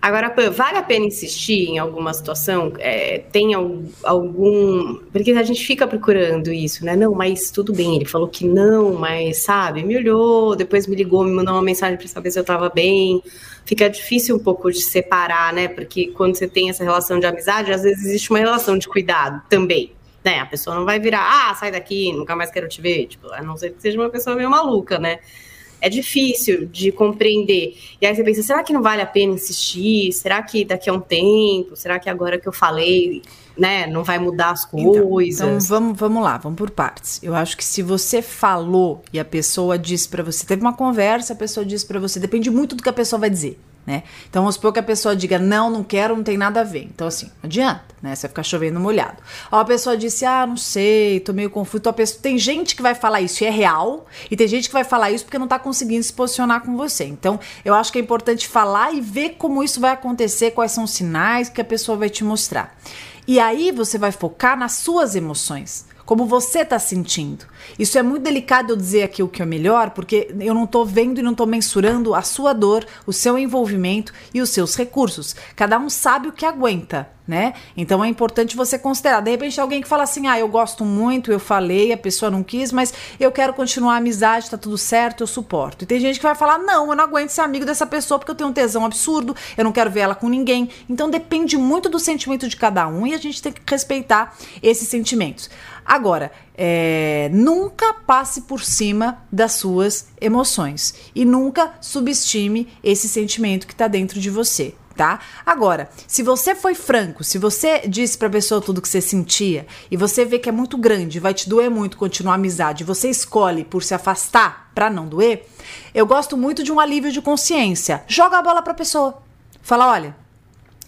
Agora, vale a pena insistir em alguma situação? É, tem algum. Porque a gente fica procurando isso, né? Não, mas tudo bem, ele falou que não, mas sabe, me olhou, depois me ligou, me mandou uma mensagem para saber se eu estava bem. Fica difícil um pouco de separar, né? Porque quando você tem essa relação de amizade, às vezes existe uma relação de cuidado também. Né? A pessoa não vai virar, ah, sai daqui, nunca mais quero te ver. Tipo, a não ser que seja uma pessoa meio maluca, né? É difícil de compreender. E aí você pensa, será que não vale a pena insistir? Será que daqui a um tempo? Será que agora que eu falei, né, não vai mudar as coisas? Então, então vamos, vamos lá, vamos por partes. Eu acho que se você falou e a pessoa disse para você, teve uma conversa, a pessoa disse para você, depende muito do que a pessoa vai dizer né? Então vamos supor que a pessoa diga não, não quero, não tem nada a ver. Então assim, não adianta, né? Você vai ficar chovendo molhado. Ou a pessoa disse, ah, não sei, tô meio confuso. Pessoa... Tem gente que vai falar isso e é real, e tem gente que vai falar isso porque não tá conseguindo se posicionar com você. Então eu acho que é importante falar e ver como isso vai acontecer, quais são os sinais que a pessoa vai te mostrar. E aí você vai focar nas suas emoções como você está sentindo. Isso é muito delicado eu dizer aqui o que é melhor, porque eu não estou vendo e não estou mensurando a sua dor, o seu envolvimento e os seus recursos. Cada um sabe o que aguenta, né? Então é importante você considerar. De repente, alguém que fala assim: ah, eu gosto muito, eu falei, a pessoa não quis, mas eu quero continuar a amizade, tá tudo certo, eu suporto. E tem gente que vai falar: não, eu não aguento ser amigo dessa pessoa porque eu tenho um tesão absurdo, eu não quero ver ela com ninguém. Então depende muito do sentimento de cada um e a gente tem que respeitar esses sentimentos. Agora, é, nunca passe por cima das suas emoções e nunca subestime esse sentimento que está dentro de você. Tá? Agora, se você foi franco, se você disse para a pessoa tudo que você sentia e você vê que é muito grande, vai te doer muito continuar a amizade, você escolhe por se afastar para não doer, eu gosto muito de um alívio de consciência. Joga a bola para a pessoa. Fala, olha,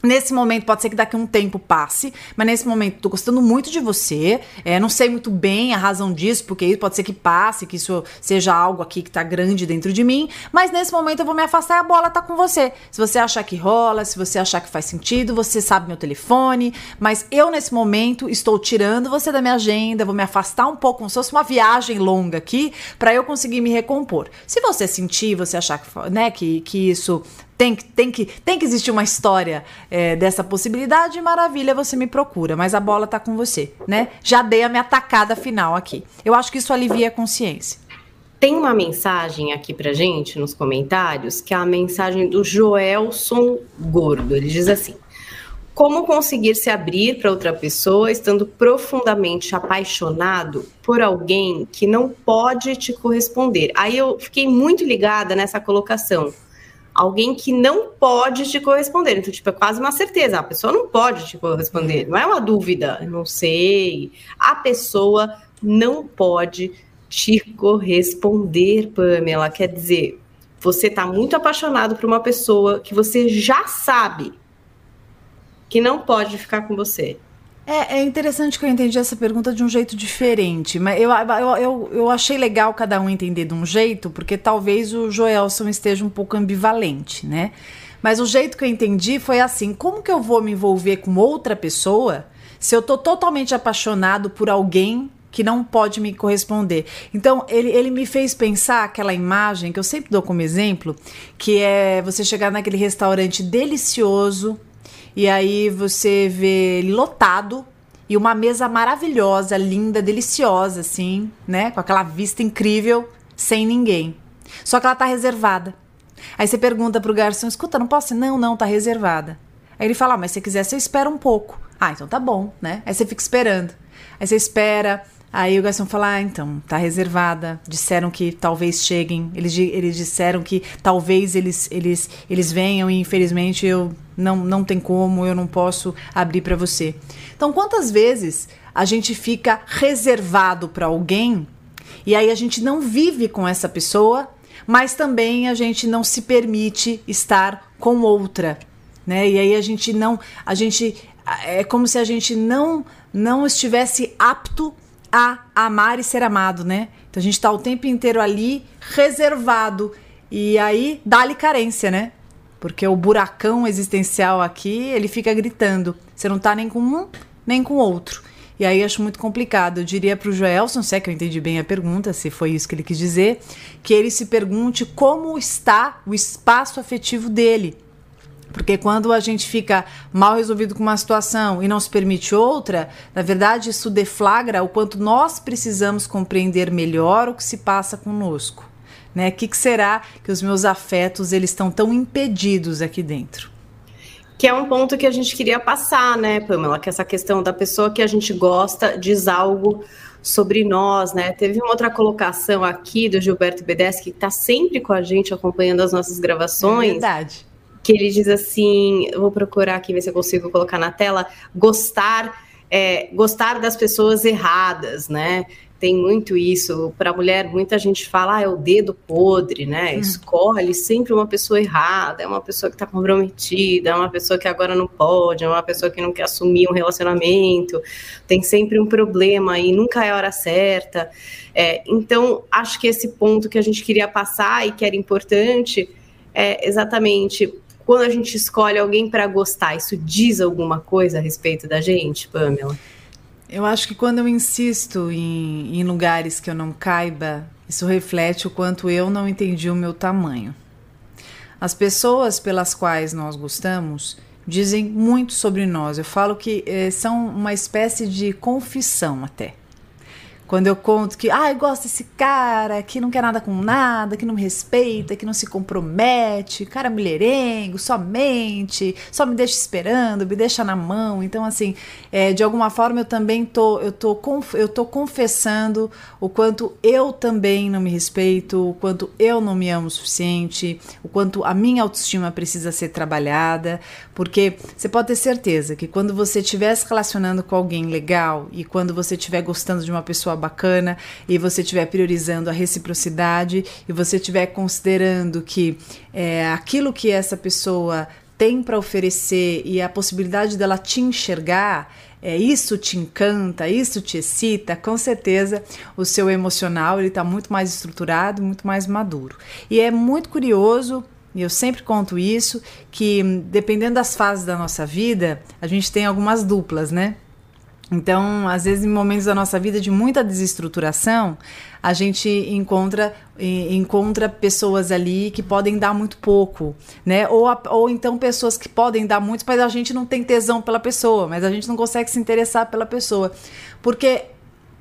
Nesse momento, pode ser que daqui a um tempo passe, mas nesse momento tô gostando muito de você. É, não sei muito bem a razão disso, porque pode ser que passe, que isso seja algo aqui que tá grande dentro de mim. Mas nesse momento eu vou me afastar e a bola tá com você. Se você achar que rola, se você achar que faz sentido, você sabe meu telefone. Mas eu, nesse momento, estou tirando você da minha agenda, vou me afastar um pouco, como se fosse uma viagem longa aqui, para eu conseguir me recompor. Se você sentir, você achar que, né, que, que isso tem, tem, que, tem que existir uma história é, dessa possibilidade, maravilha, você me procura, mas a bola tá com você, né? Já dei a minha tacada final aqui. Eu acho que isso alivia a consciência. Tem uma mensagem aqui pra gente nos comentários, que é a mensagem do Joelson Gordo. Ele diz assim: Como conseguir se abrir para outra pessoa estando profundamente apaixonado por alguém que não pode te corresponder? Aí eu fiquei muito ligada nessa colocação alguém que não pode te corresponder. Então, tipo, é quase uma certeza. A pessoa não pode te corresponder. Não é uma dúvida. Não sei. A pessoa não pode te corresponder, Pamela. Quer dizer, você está muito apaixonado por uma pessoa que você já sabe que não pode ficar com você. É, é, interessante que eu entendi essa pergunta de um jeito diferente, mas eu, eu, eu, eu, achei legal cada um entender de um jeito, porque talvez o Joelson esteja um pouco ambivalente, né? Mas o jeito que eu entendi foi assim: como que eu vou me envolver com outra pessoa se eu tô totalmente apaixonado por alguém que não pode me corresponder. Então, ele, ele me fez pensar aquela imagem que eu sempre dou como exemplo, que é você chegar naquele restaurante delicioso, e aí você vê ele lotado e uma mesa maravilhosa, linda, deliciosa, assim, né? Com aquela vista incrível, sem ninguém. Só que ela tá reservada. Aí você pergunta pro garçom: escuta, não posso? Não, não, tá reservada. Aí ele fala: ah, mas se quiser, você espera um pouco. Ah, então tá bom, né? Aí você fica esperando. Aí você espera, Aí o garçom fala: ah, então, tá reservada. Disseram que talvez cheguem. Eles, eles disseram que talvez eles, eles, eles venham e infelizmente eu não, não tem como, eu não posso abrir para você. Então, quantas vezes a gente fica reservado para alguém e aí a gente não vive com essa pessoa, mas também a gente não se permite estar com outra, né? E aí a gente não, a gente é como se a gente não não estivesse apto a amar e ser amado, né? Então a gente tá o tempo inteiro ali reservado e aí dá-lhe carência, né? Porque o buracão existencial aqui, ele fica gritando. Você não tá nem com um, nem com outro. E aí acho muito complicado. Eu diria para o Joelson, se é que eu entendi bem a pergunta, se foi isso que ele quis dizer, que ele se pergunte como está o espaço afetivo dele. Porque quando a gente fica mal resolvido com uma situação e não se permite outra, na verdade isso deflagra o quanto nós precisamos compreender melhor o que se passa conosco. Né? O que, que será que os meus afetos eles estão tão impedidos aqui dentro? Que é um ponto que a gente queria passar, né, Pamela? Que é essa questão da pessoa que a gente gosta diz algo sobre nós, né? Teve uma outra colocação aqui do Gilberto Bedeschi, que está sempre com a gente acompanhando as nossas gravações. É verdade. Que ele diz assim: vou procurar aqui, ver se eu consigo colocar na tela, gostar. É, gostar das pessoas erradas, né? tem muito isso. Para a mulher, muita gente fala, ah, é o dedo podre, né? Escolhe sempre uma pessoa errada, é uma pessoa que está comprometida, é uma pessoa que agora não pode, é uma pessoa que não quer assumir um relacionamento, tem sempre um problema e nunca é a hora certa. É, então, acho que esse ponto que a gente queria passar e que era importante é exatamente quando a gente escolhe alguém para gostar, isso diz alguma coisa a respeito da gente, Pamela? Eu acho que quando eu insisto em, em lugares que eu não caiba, isso reflete o quanto eu não entendi o meu tamanho. As pessoas pelas quais nós gostamos dizem muito sobre nós. Eu falo que eh, são uma espécie de confissão até. Quando eu conto que, ah, eu gosto desse cara, que não quer nada com nada, que não me respeita, que não se compromete, cara mulherengo, somente, só me deixa esperando, me deixa na mão. Então, assim, é, de alguma forma eu também tô, eu tô, eu tô confessando o quanto eu também não me respeito, o quanto eu não me amo o suficiente, o quanto a minha autoestima precisa ser trabalhada, porque você pode ter certeza que quando você estiver se relacionando com alguém legal e quando você estiver gostando de uma pessoa pessoa bacana e você estiver priorizando a reciprocidade e você estiver considerando que é, aquilo que essa pessoa tem para oferecer e a possibilidade dela te enxergar, é, isso te encanta, isso te excita, com certeza o seu emocional ele está muito mais estruturado, muito mais maduro. E é muito curioso e eu sempre conto isso, que dependendo das fases da nossa vida, a gente tem algumas duplas, né? Então, às vezes, em momentos da nossa vida de muita desestruturação, a gente encontra encontra pessoas ali que podem dar muito pouco, né? Ou, ou então pessoas que podem dar muito, mas a gente não tem tesão pela pessoa, mas a gente não consegue se interessar pela pessoa. Porque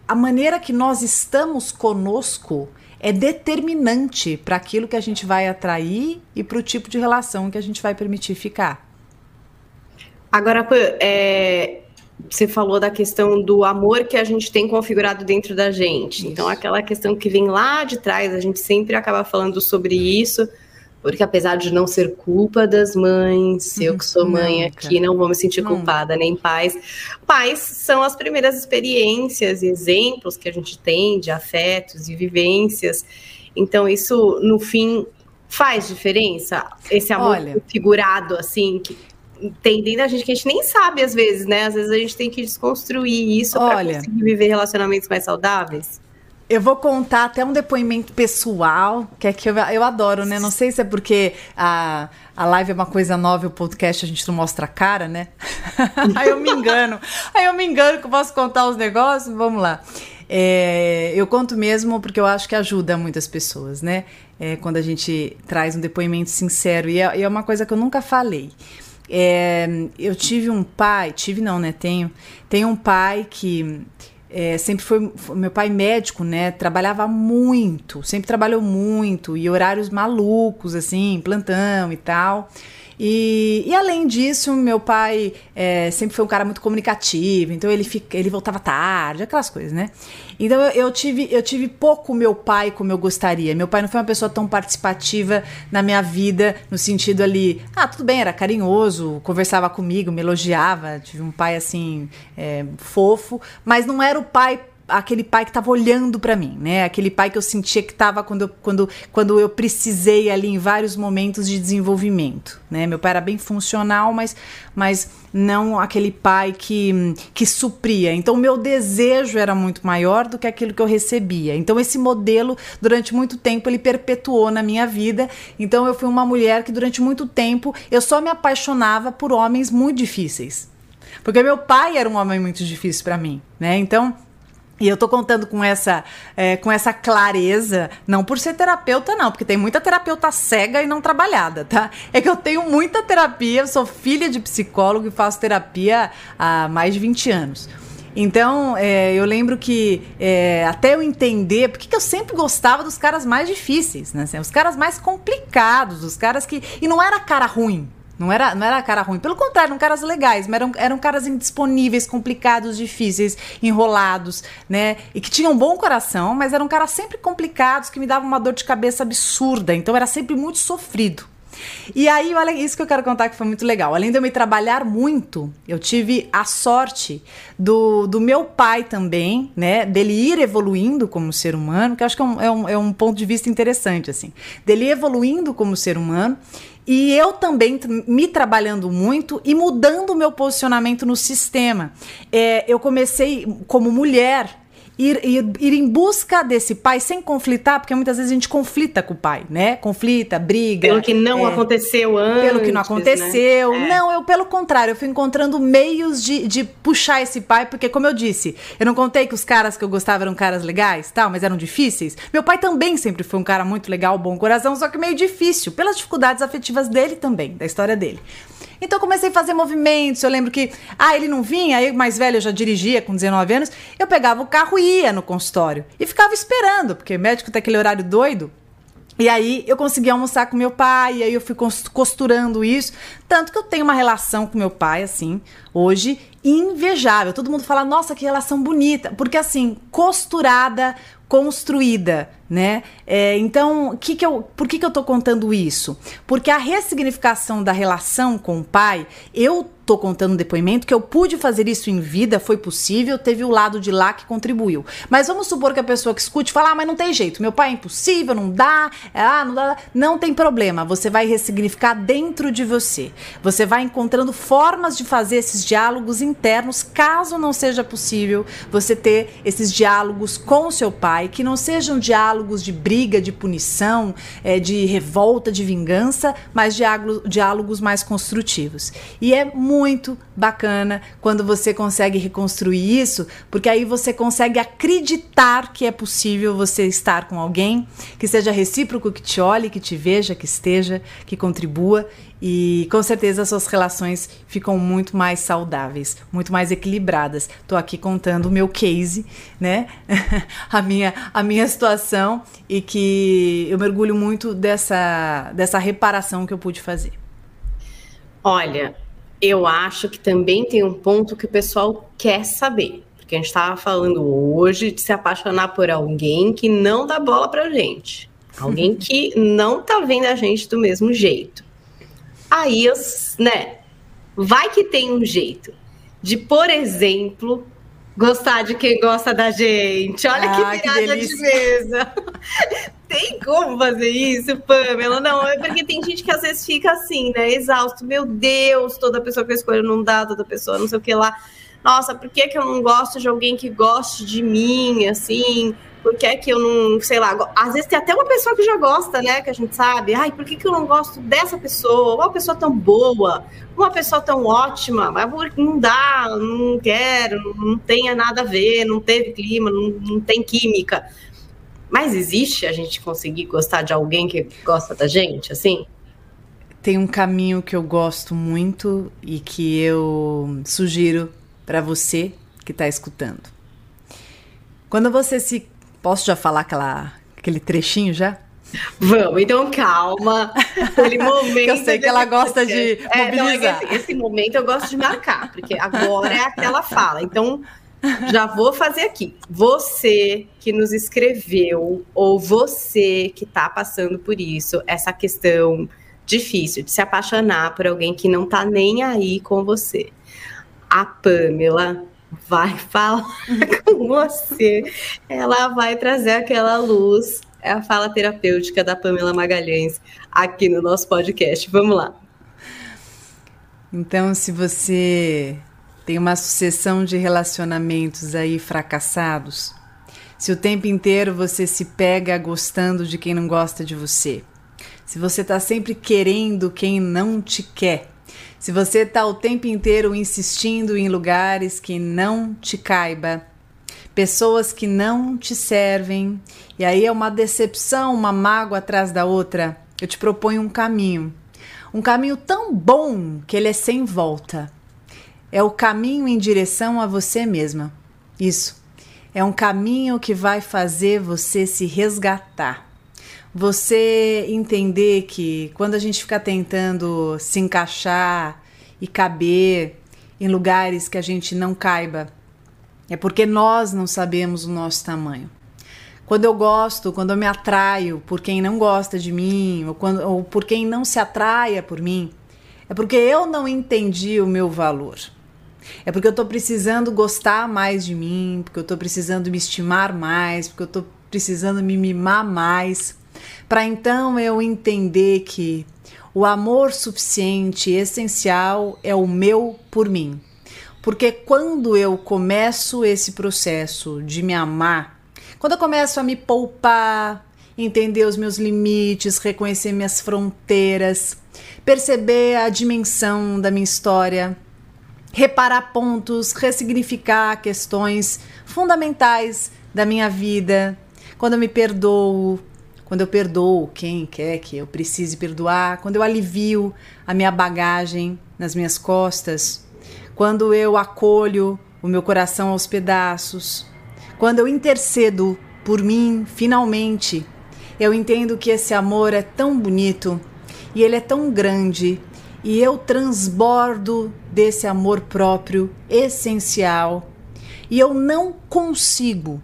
a maneira que nós estamos conosco é determinante para aquilo que a gente vai atrair e para o tipo de relação que a gente vai permitir ficar. Agora, é, você falou da questão do amor que a gente tem configurado dentro da gente. Isso. Então, aquela questão que vem lá de trás, a gente sempre acaba falando sobre isso, porque apesar de não ser culpa das mães, eu que sou mãe Nunca. aqui, não vou me sentir culpada, nem pais. Pais são as primeiras experiências e exemplos que a gente tem de afetos e vivências. Então, isso, no fim, faz diferença? Esse amor Olha, configurado, assim, que entendendo a gente que a gente nem sabe às vezes, né? Às vezes a gente tem que desconstruir isso para conseguir viver relacionamentos mais saudáveis. Eu vou contar até um depoimento pessoal, que é que eu, eu adoro, né? Não sei se é porque a, a live é uma coisa nova e o podcast a gente não mostra a cara, né? (laughs) Aí eu me engano. Aí eu me engano que eu posso contar os negócios. Vamos lá. É, eu conto mesmo porque eu acho que ajuda muitas pessoas, né? É, quando a gente traz um depoimento sincero. E é, e é uma coisa que eu nunca falei. É, eu tive um pai, tive não, né? Tenho, tenho um pai que é, sempre foi, foi, meu pai médico, né? Trabalhava muito, sempre trabalhou muito e horários malucos, assim, plantão e tal. E, e além disso, meu pai é, sempre foi um cara muito comunicativo, então ele, fica, ele voltava tarde, aquelas coisas, né? Então eu, tive, eu tive pouco meu pai como eu gostaria. Meu pai não foi uma pessoa tão participativa na minha vida, no sentido ali, ah, tudo bem, era carinhoso, conversava comigo, me elogiava, tive um pai assim, é, fofo, mas não era o pai aquele pai que estava olhando para mim, né? Aquele pai que eu sentia que estava quando eu, quando, quando eu precisei ali em vários momentos de desenvolvimento, né? Meu pai era bem funcional, mas, mas não aquele pai que, que supria. Então, meu desejo era muito maior do que aquilo que eu recebia. Então, esse modelo, durante muito tempo, ele perpetuou na minha vida. Então, eu fui uma mulher que, durante muito tempo, eu só me apaixonava por homens muito difíceis. Porque meu pai era um homem muito difícil para mim, né? Então, E eu tô contando com essa, é, com essa clareza, não por ser terapeuta, não, porque tem muita terapeuta cega e não trabalhada, tá? É que eu tenho muita terapia, eu sou filha de psicólogo e faço terapia há mais de 20 anos. Então, é, eu lembro que é, até eu entender, porque que eu sempre gostava dos caras mais difíceis, né? Assim, os caras mais complicados, os caras que. E não era cara ruim, não era, não era cara ruim, pelo contrário, eram caras legais, mas eram, eram caras indisponíveis, complicados, difíceis, enrolados, né? E que tinham um bom coração, mas eram caras sempre complicados, que me davam uma dor de cabeça absurda. Então era sempre muito sofrido. E aí, olha isso que eu quero contar que foi muito legal. Além de eu me trabalhar muito, eu tive a sorte do, do meu pai também, né? Dele ir evoluindo como ser humano, que eu acho que é um, é um, é um ponto de vista interessante, assim. Dele evoluindo como ser humano e eu também me trabalhando muito e mudando o meu posicionamento no sistema. É, eu comecei como mulher ir, ir, ir em busca desse pai sem conflitar, porque muitas vezes a gente conflita com o pai, né? Conflita, briga. Pelo que não é, aconteceu antes. Pelo que não aconteceu. Né? Não, eu, pelo contrário, eu fui encontrando meios de, de puxar esse pai, porque, como eu disse, eu não contei que os caras que eu gostava eram caras legais, tal, mas eram difíceis. Meu pai também sempre foi um cara muito legal, bom coração, só que meio difícil, pelas dificuldades afetivas dele também, da história dele. Então eu comecei a fazer movimentos. Eu lembro que, ah, ele não vinha, aí mais velho eu já dirigia com 19 anos. Eu pegava o carro e ia no consultório e ficava esperando, porque médico tem aquele horário doido. E aí eu consegui almoçar com meu pai, e aí eu fui costurando isso. Tanto que eu tenho uma relação com meu pai, assim, hoje, invejável. Todo mundo fala, nossa, que relação bonita. Porque, assim, costurada, construída, né? É, então, que que eu, por que, que eu tô contando isso? Porque a ressignificação da relação com o pai, eu tô contando um depoimento que eu pude fazer isso em vida, foi possível, teve o lado de lá que contribuiu. Mas vamos supor que a pessoa que escute fala, ah, mas não tem jeito, meu pai é impossível, não dá, ah, não dá. Não tem problema, você vai ressignificar dentro de você. Você vai encontrando formas de fazer esses diálogos internos, caso não seja possível você ter esses diálogos com o seu pai, que não sejam diálogos diálogos de briga, de punição, é, de revolta, de vingança, mas diálogos, mais construtivos. E é muito bacana quando você consegue reconstruir isso, porque aí você consegue acreditar que é possível você estar com alguém que seja recíproco, que te olhe, que te veja, que esteja, que contribua e com certeza as suas relações ficam muito mais saudáveis, muito mais equilibradas. Estou aqui contando o meu case, né? (laughs) a, minha, a minha situação e que eu mergulho muito dessa, dessa reparação que eu pude fazer. Olha, eu acho que também tem um ponto que o pessoal quer saber. Porque a gente estava falando hoje de se apaixonar por alguém que não dá bola pra gente. Alguém (laughs) que não tá vendo a gente do mesmo jeito. Aí, né, vai que tem um jeito de, por exemplo, gostar de quem gosta da gente. Olha ah, que virada que de mesa. (laughs) tem como fazer isso, Pamela? Não, é porque tem gente que às vezes fica assim, né? Exausto. Meu Deus, toda pessoa que eu escolho não dá, toda pessoa não sei o que lá. Nossa, por que, que eu não gosto de alguém que goste de mim, assim? Por que é que eu não, sei lá, às vezes tem até uma pessoa que já gosta, né, que a gente sabe, ai, por que, que eu não gosto dessa pessoa, uma pessoa tão boa, uma pessoa tão ótima, mas não dá, não quero, não tem nada a ver, não teve clima, não, não tem química. Mas existe a gente conseguir gostar de alguém que gosta da gente, assim? Tem um caminho que eu gosto muito e que eu sugiro para você que está escutando. Quando você se Posso já falar aquela, aquele trechinho já? Vamos, então calma. Aquele (laughs) momento. eu sei que ela gosta de é, mobilizar. Não, é esse, esse, momento eu gosto de marcar, porque agora é aquela fala. Então, já vou fazer aqui. Você que nos escreveu, ou você que está passando por isso, essa questão difícil de se apaixonar por alguém que não está nem aí com você. A Pamela vai falar (laughs) com você. Ela vai trazer aquela luz. É a fala terapêutica da Pamela Magalhães aqui no nosso podcast. Vamos lá. Então, se você tem uma sucessão de relacionamentos aí fracassados, se o tempo inteiro você se pega gostando de quem não gosta de você, se você está sempre querendo quem não te quer, se você está o tempo inteiro insistindo em lugares que não te caiba, pessoas que não te servem, e aí é uma decepção, uma mágoa atrás da outra, eu te proponho um caminho. Um caminho tão bom que ele é sem volta. É o caminho em direção a você mesma. Isso. É um caminho que vai fazer você se resgatar. Você entender que quando a gente fica tentando se encaixar e caber em lugares que a gente não caiba, é porque nós não sabemos o nosso tamanho. Quando eu gosto, quando eu me atraio por quem não gosta de mim, ou, quando, ou por quem não se atraia por mim, é porque eu não entendi o meu valor. É porque eu estou precisando gostar mais de mim, porque eu estou precisando me estimar mais, porque eu estou precisando me mimar mais, para então eu entender que o amor suficiente e essencial é o meu por mim. Porque quando eu começo esse processo de me amar, quando eu começo a me poupar, entender os meus limites, reconhecer minhas fronteiras, perceber a dimensão da minha história, reparar pontos, ressignificar questões fundamentais da minha vida. Quando eu me perdoo, quando eu perdoo quem quer que eu precise perdoar, quando eu alivio a minha bagagem nas minhas costas, quando eu acolho o meu coração aos pedaços, quando eu intercedo por mim, finalmente, eu entendo que esse amor é tão bonito e ele é tão grande e eu transbordo desse amor próprio essencial e eu não consigo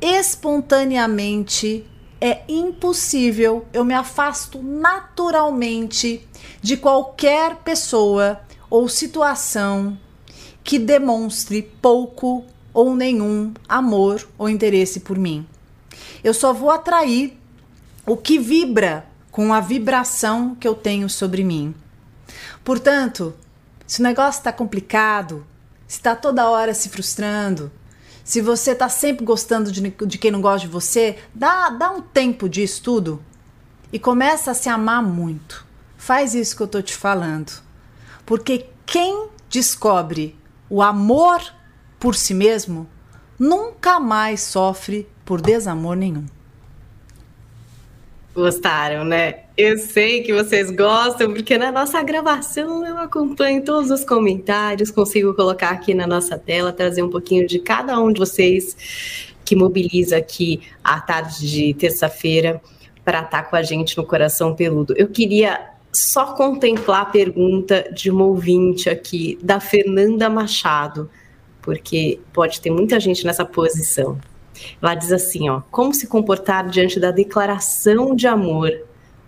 espontaneamente é impossível, eu me afasto naturalmente de qualquer pessoa ou situação que demonstre pouco ou nenhum amor ou interesse por mim. Eu só vou atrair o que vibra com a vibração que eu tenho sobre mim. Portanto, se o negócio está complicado, se está toda hora se frustrando, se você está sempre gostando de, de quem não gosta de você, dá, dá um tempo de estudo e começa a se amar muito. Faz isso que eu estou te falando. Porque quem descobre o amor por si mesmo nunca mais sofre por desamor nenhum. Gostaram, né? Eu sei que vocês gostam, porque na nossa gravação eu acompanho todos os comentários, consigo colocar aqui na nossa tela, trazer um pouquinho de cada um de vocês que mobiliza aqui a tarde de terça-feira para estar com a gente no Coração Peludo. Eu queria só contemplar a pergunta de uma ouvinte aqui, da Fernanda Machado, porque pode ter muita gente nessa posição. Ela diz assim, ó, como se comportar diante da declaração de amor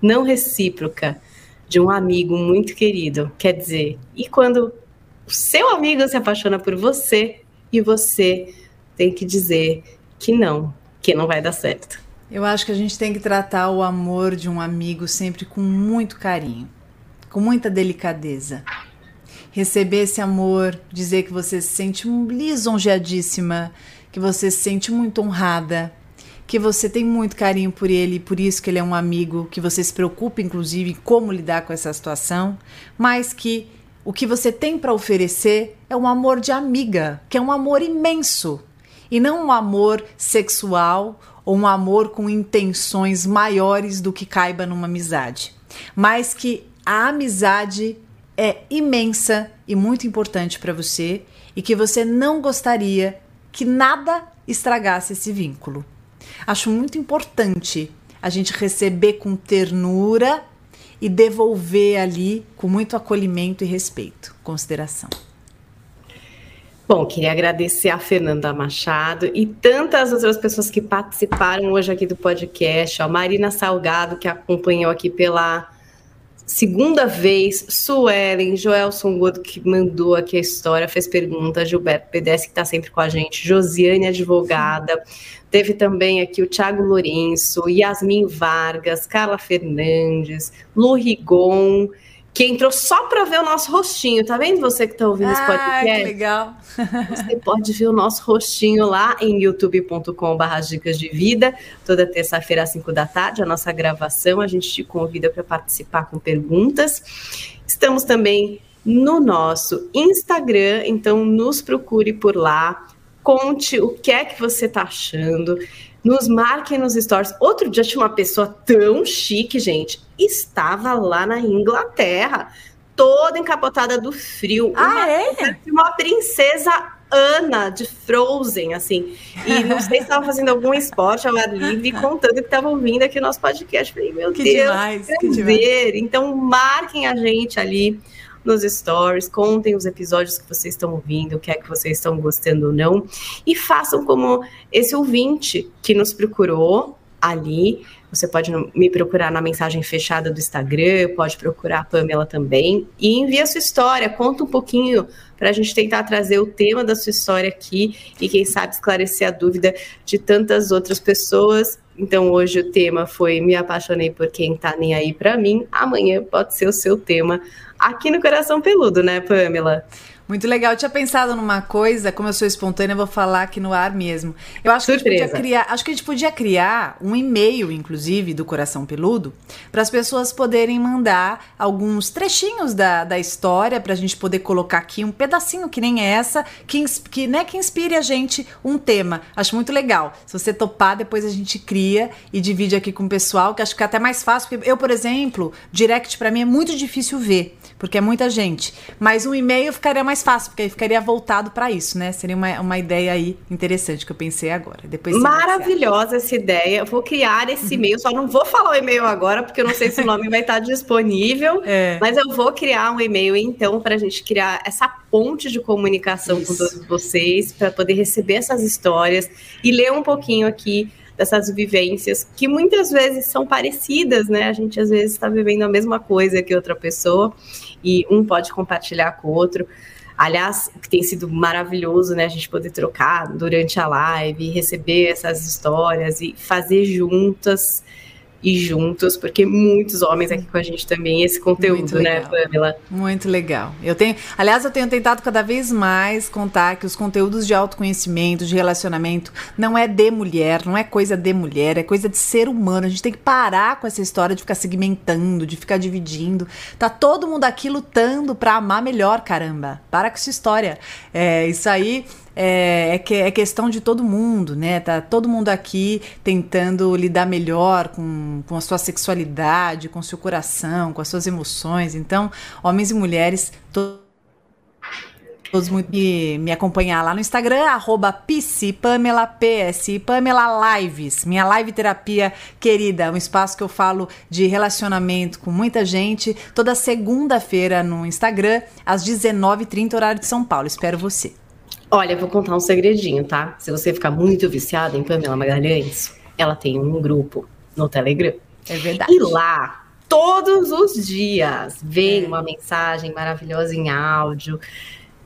não recíproca de um amigo muito querido? Quer dizer, e quando o seu amigo se apaixona por você e você tem que dizer que não, que não vai dar certo? Eu acho que a gente tem que tratar o amor de um amigo sempre com muito carinho, com muita delicadeza. Receber esse amor, dizer que você se sente lisonjeadíssima, que você se sente muito honrada, que você tem muito carinho por ele, por isso que ele é um amigo, que você se preocupa inclusive em como lidar com essa situação, mas que o que você tem para oferecer é um amor de amiga, que é um amor imenso, e não um amor sexual ou um amor com intenções maiores do que caiba numa amizade, mas que a amizade é imensa e muito importante para você e que você não gostaria que nada estragasse esse vínculo. Acho muito importante a gente receber com ternura e devolver ali com muito acolhimento e respeito, consideração. Bom, queria agradecer a Fernanda Machado e tantas outras pessoas que participaram hoje aqui do podcast. A Marina Salgado, que acompanhou aqui pela segunda vez, Suelen, Joelson Gordo, que mandou aqui a história, fez pergunta, Gilberto PDS, que está sempre com a gente, Josiane, advogada, teve também aqui o Thiago Lourenço, Yasmin Vargas, Carla Fernandes, Lu Rigon, que entrou só para ver o nosso rostinho. Tá vendo você que está ouvindo esse podcast? que legal. Você pode ver o nosso rostinho lá em youtube.com.br dicas de vida, toda terça-feira às 5 da tarde, a nossa gravação. A gente te convida para participar com perguntas. Estamos também no nosso Instagram, então nos procure por lá conte o que é que você tá achando. Nos marquem nos stories. Outro dia tinha uma pessoa tão chique, gente. Estava lá na Inglaterra, toda encapotada do frio. Ah, uma, é? Uma princesa Ana de Frozen, assim. E (laughs) não sei se estava fazendo algum esporte ao ar livre, contando que estava ouvindo aqui o nosso podcast. Falei, meu que Deus, demais, que demais. Então, marquem a gente ali nos stories, contem os episódios que vocês estão ouvindo, o que é que vocês estão gostando ou não, e façam como esse ouvinte que nos procurou ali. Você pode me procurar na mensagem fechada do Instagram, pode procurar a Pamela também, e envia sua história, conta um pouquinho para a gente tentar trazer o tema da sua história aqui e, quem sabe, esclarecer a dúvida de tantas outras pessoas. Então, hoje o tema foi Me apaixonei por quem tá nem aí para mim. Amanhã pode ser o seu tema aqui no Coração Peludo, né, Pamela? Muito legal. Eu tinha pensado numa coisa, como eu sou espontânea, eu vou falar aqui no ar mesmo. Eu acho Surpresa. que a gente podia criar, acho que a gente podia criar um e-mail, inclusive, do Coração Peludo, para as pessoas poderem mandar alguns trechinhos da, da história para a gente poder colocar aqui um pedacinho que nem essa, que, que, né, que inspire a gente um tema. Acho muito legal. Se você topar, depois a gente cria e divide aqui com o pessoal, que acho que é até mais fácil. Eu, por exemplo, direct para mim é muito difícil ver, porque é muita gente. Mas um e-mail ficaria mais fácil, porque aí ficaria voltado para isso, né? Seria uma, uma ideia aí interessante que eu pensei agora. Depois Maravilhosa essa ideia. Eu vou criar esse uhum. e-mail, só não vou falar o e-mail agora, porque eu não sei se o nome vai estar disponível, é. mas eu vou criar um e-mail então para a gente criar essa ponte de comunicação isso. com todos vocês, para poder receber essas histórias e ler um pouquinho aqui dessas vivências que muitas vezes são parecidas, né? A gente às vezes está vivendo a mesma coisa que outra pessoa e um pode compartilhar com o outro. Aliás, que tem sido maravilhoso, né? A gente poder trocar durante a live, receber essas histórias e fazer juntas e juntos, porque muitos homens aqui com a gente também esse conteúdo, né, Pamela? Muito legal. Eu tenho, aliás, eu tenho tentado cada vez mais contar que os conteúdos de autoconhecimento, de relacionamento, não é de mulher, não é coisa de mulher, é coisa de ser humano. A gente tem que parar com essa história de ficar segmentando, de ficar dividindo. Tá todo mundo aqui lutando para amar melhor, caramba. Para com essa história. É, isso aí é, é, que, é questão de todo mundo, né? Tá todo mundo aqui tentando lidar melhor com, com a sua sexualidade, com o seu coração, com as suas emoções. Então, homens e mulheres, todos muito me, me acompanhar lá no Instagram, arroba Pamela, PS, Pamela Lives, minha live terapia querida, um espaço que eu falo de relacionamento com muita gente, toda segunda-feira no Instagram, às 19h30, horário de São Paulo. Espero você. Olha, vou contar um segredinho, tá? Se você ficar muito viciado em Pamela Magalhães, ela tem um grupo no Telegram. É verdade. E lá, todos os dias, vem é. uma mensagem maravilhosa em áudio.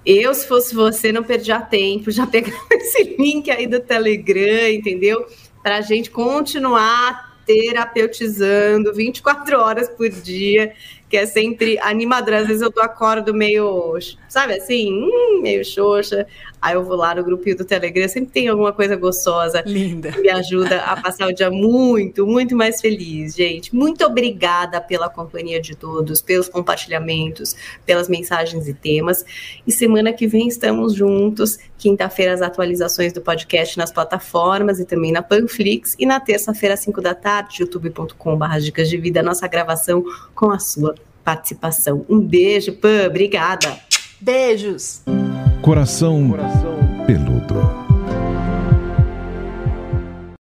Eu, se fosse você, não perdia tempo, já (laughs) pegava esse link aí do Telegram, entendeu? Para a gente continuar terapeutizando 24 horas por dia que é sempre animadora. Às vezes eu tô acordo meio, sabe assim, hum, meio xoxa. Aí eu vou lá no grupinho do Telegram, sempre tem alguma coisa gostosa Linda. que me ajuda a passar o dia muito, muito mais feliz, gente. Muito obrigada pela companhia de todos, pelos compartilhamentos, pelas mensagens e temas. E semana que vem estamos juntos. Quinta-feira, as atualizações do podcast nas plataformas e também na Panflix. E na terça-feira, às 5 da tarde, youtube.com.br Dicas de Vida, nossa gravação com a sua participação. Um beijo, Pan, obrigada. Beijos. Coração, Coração peludo.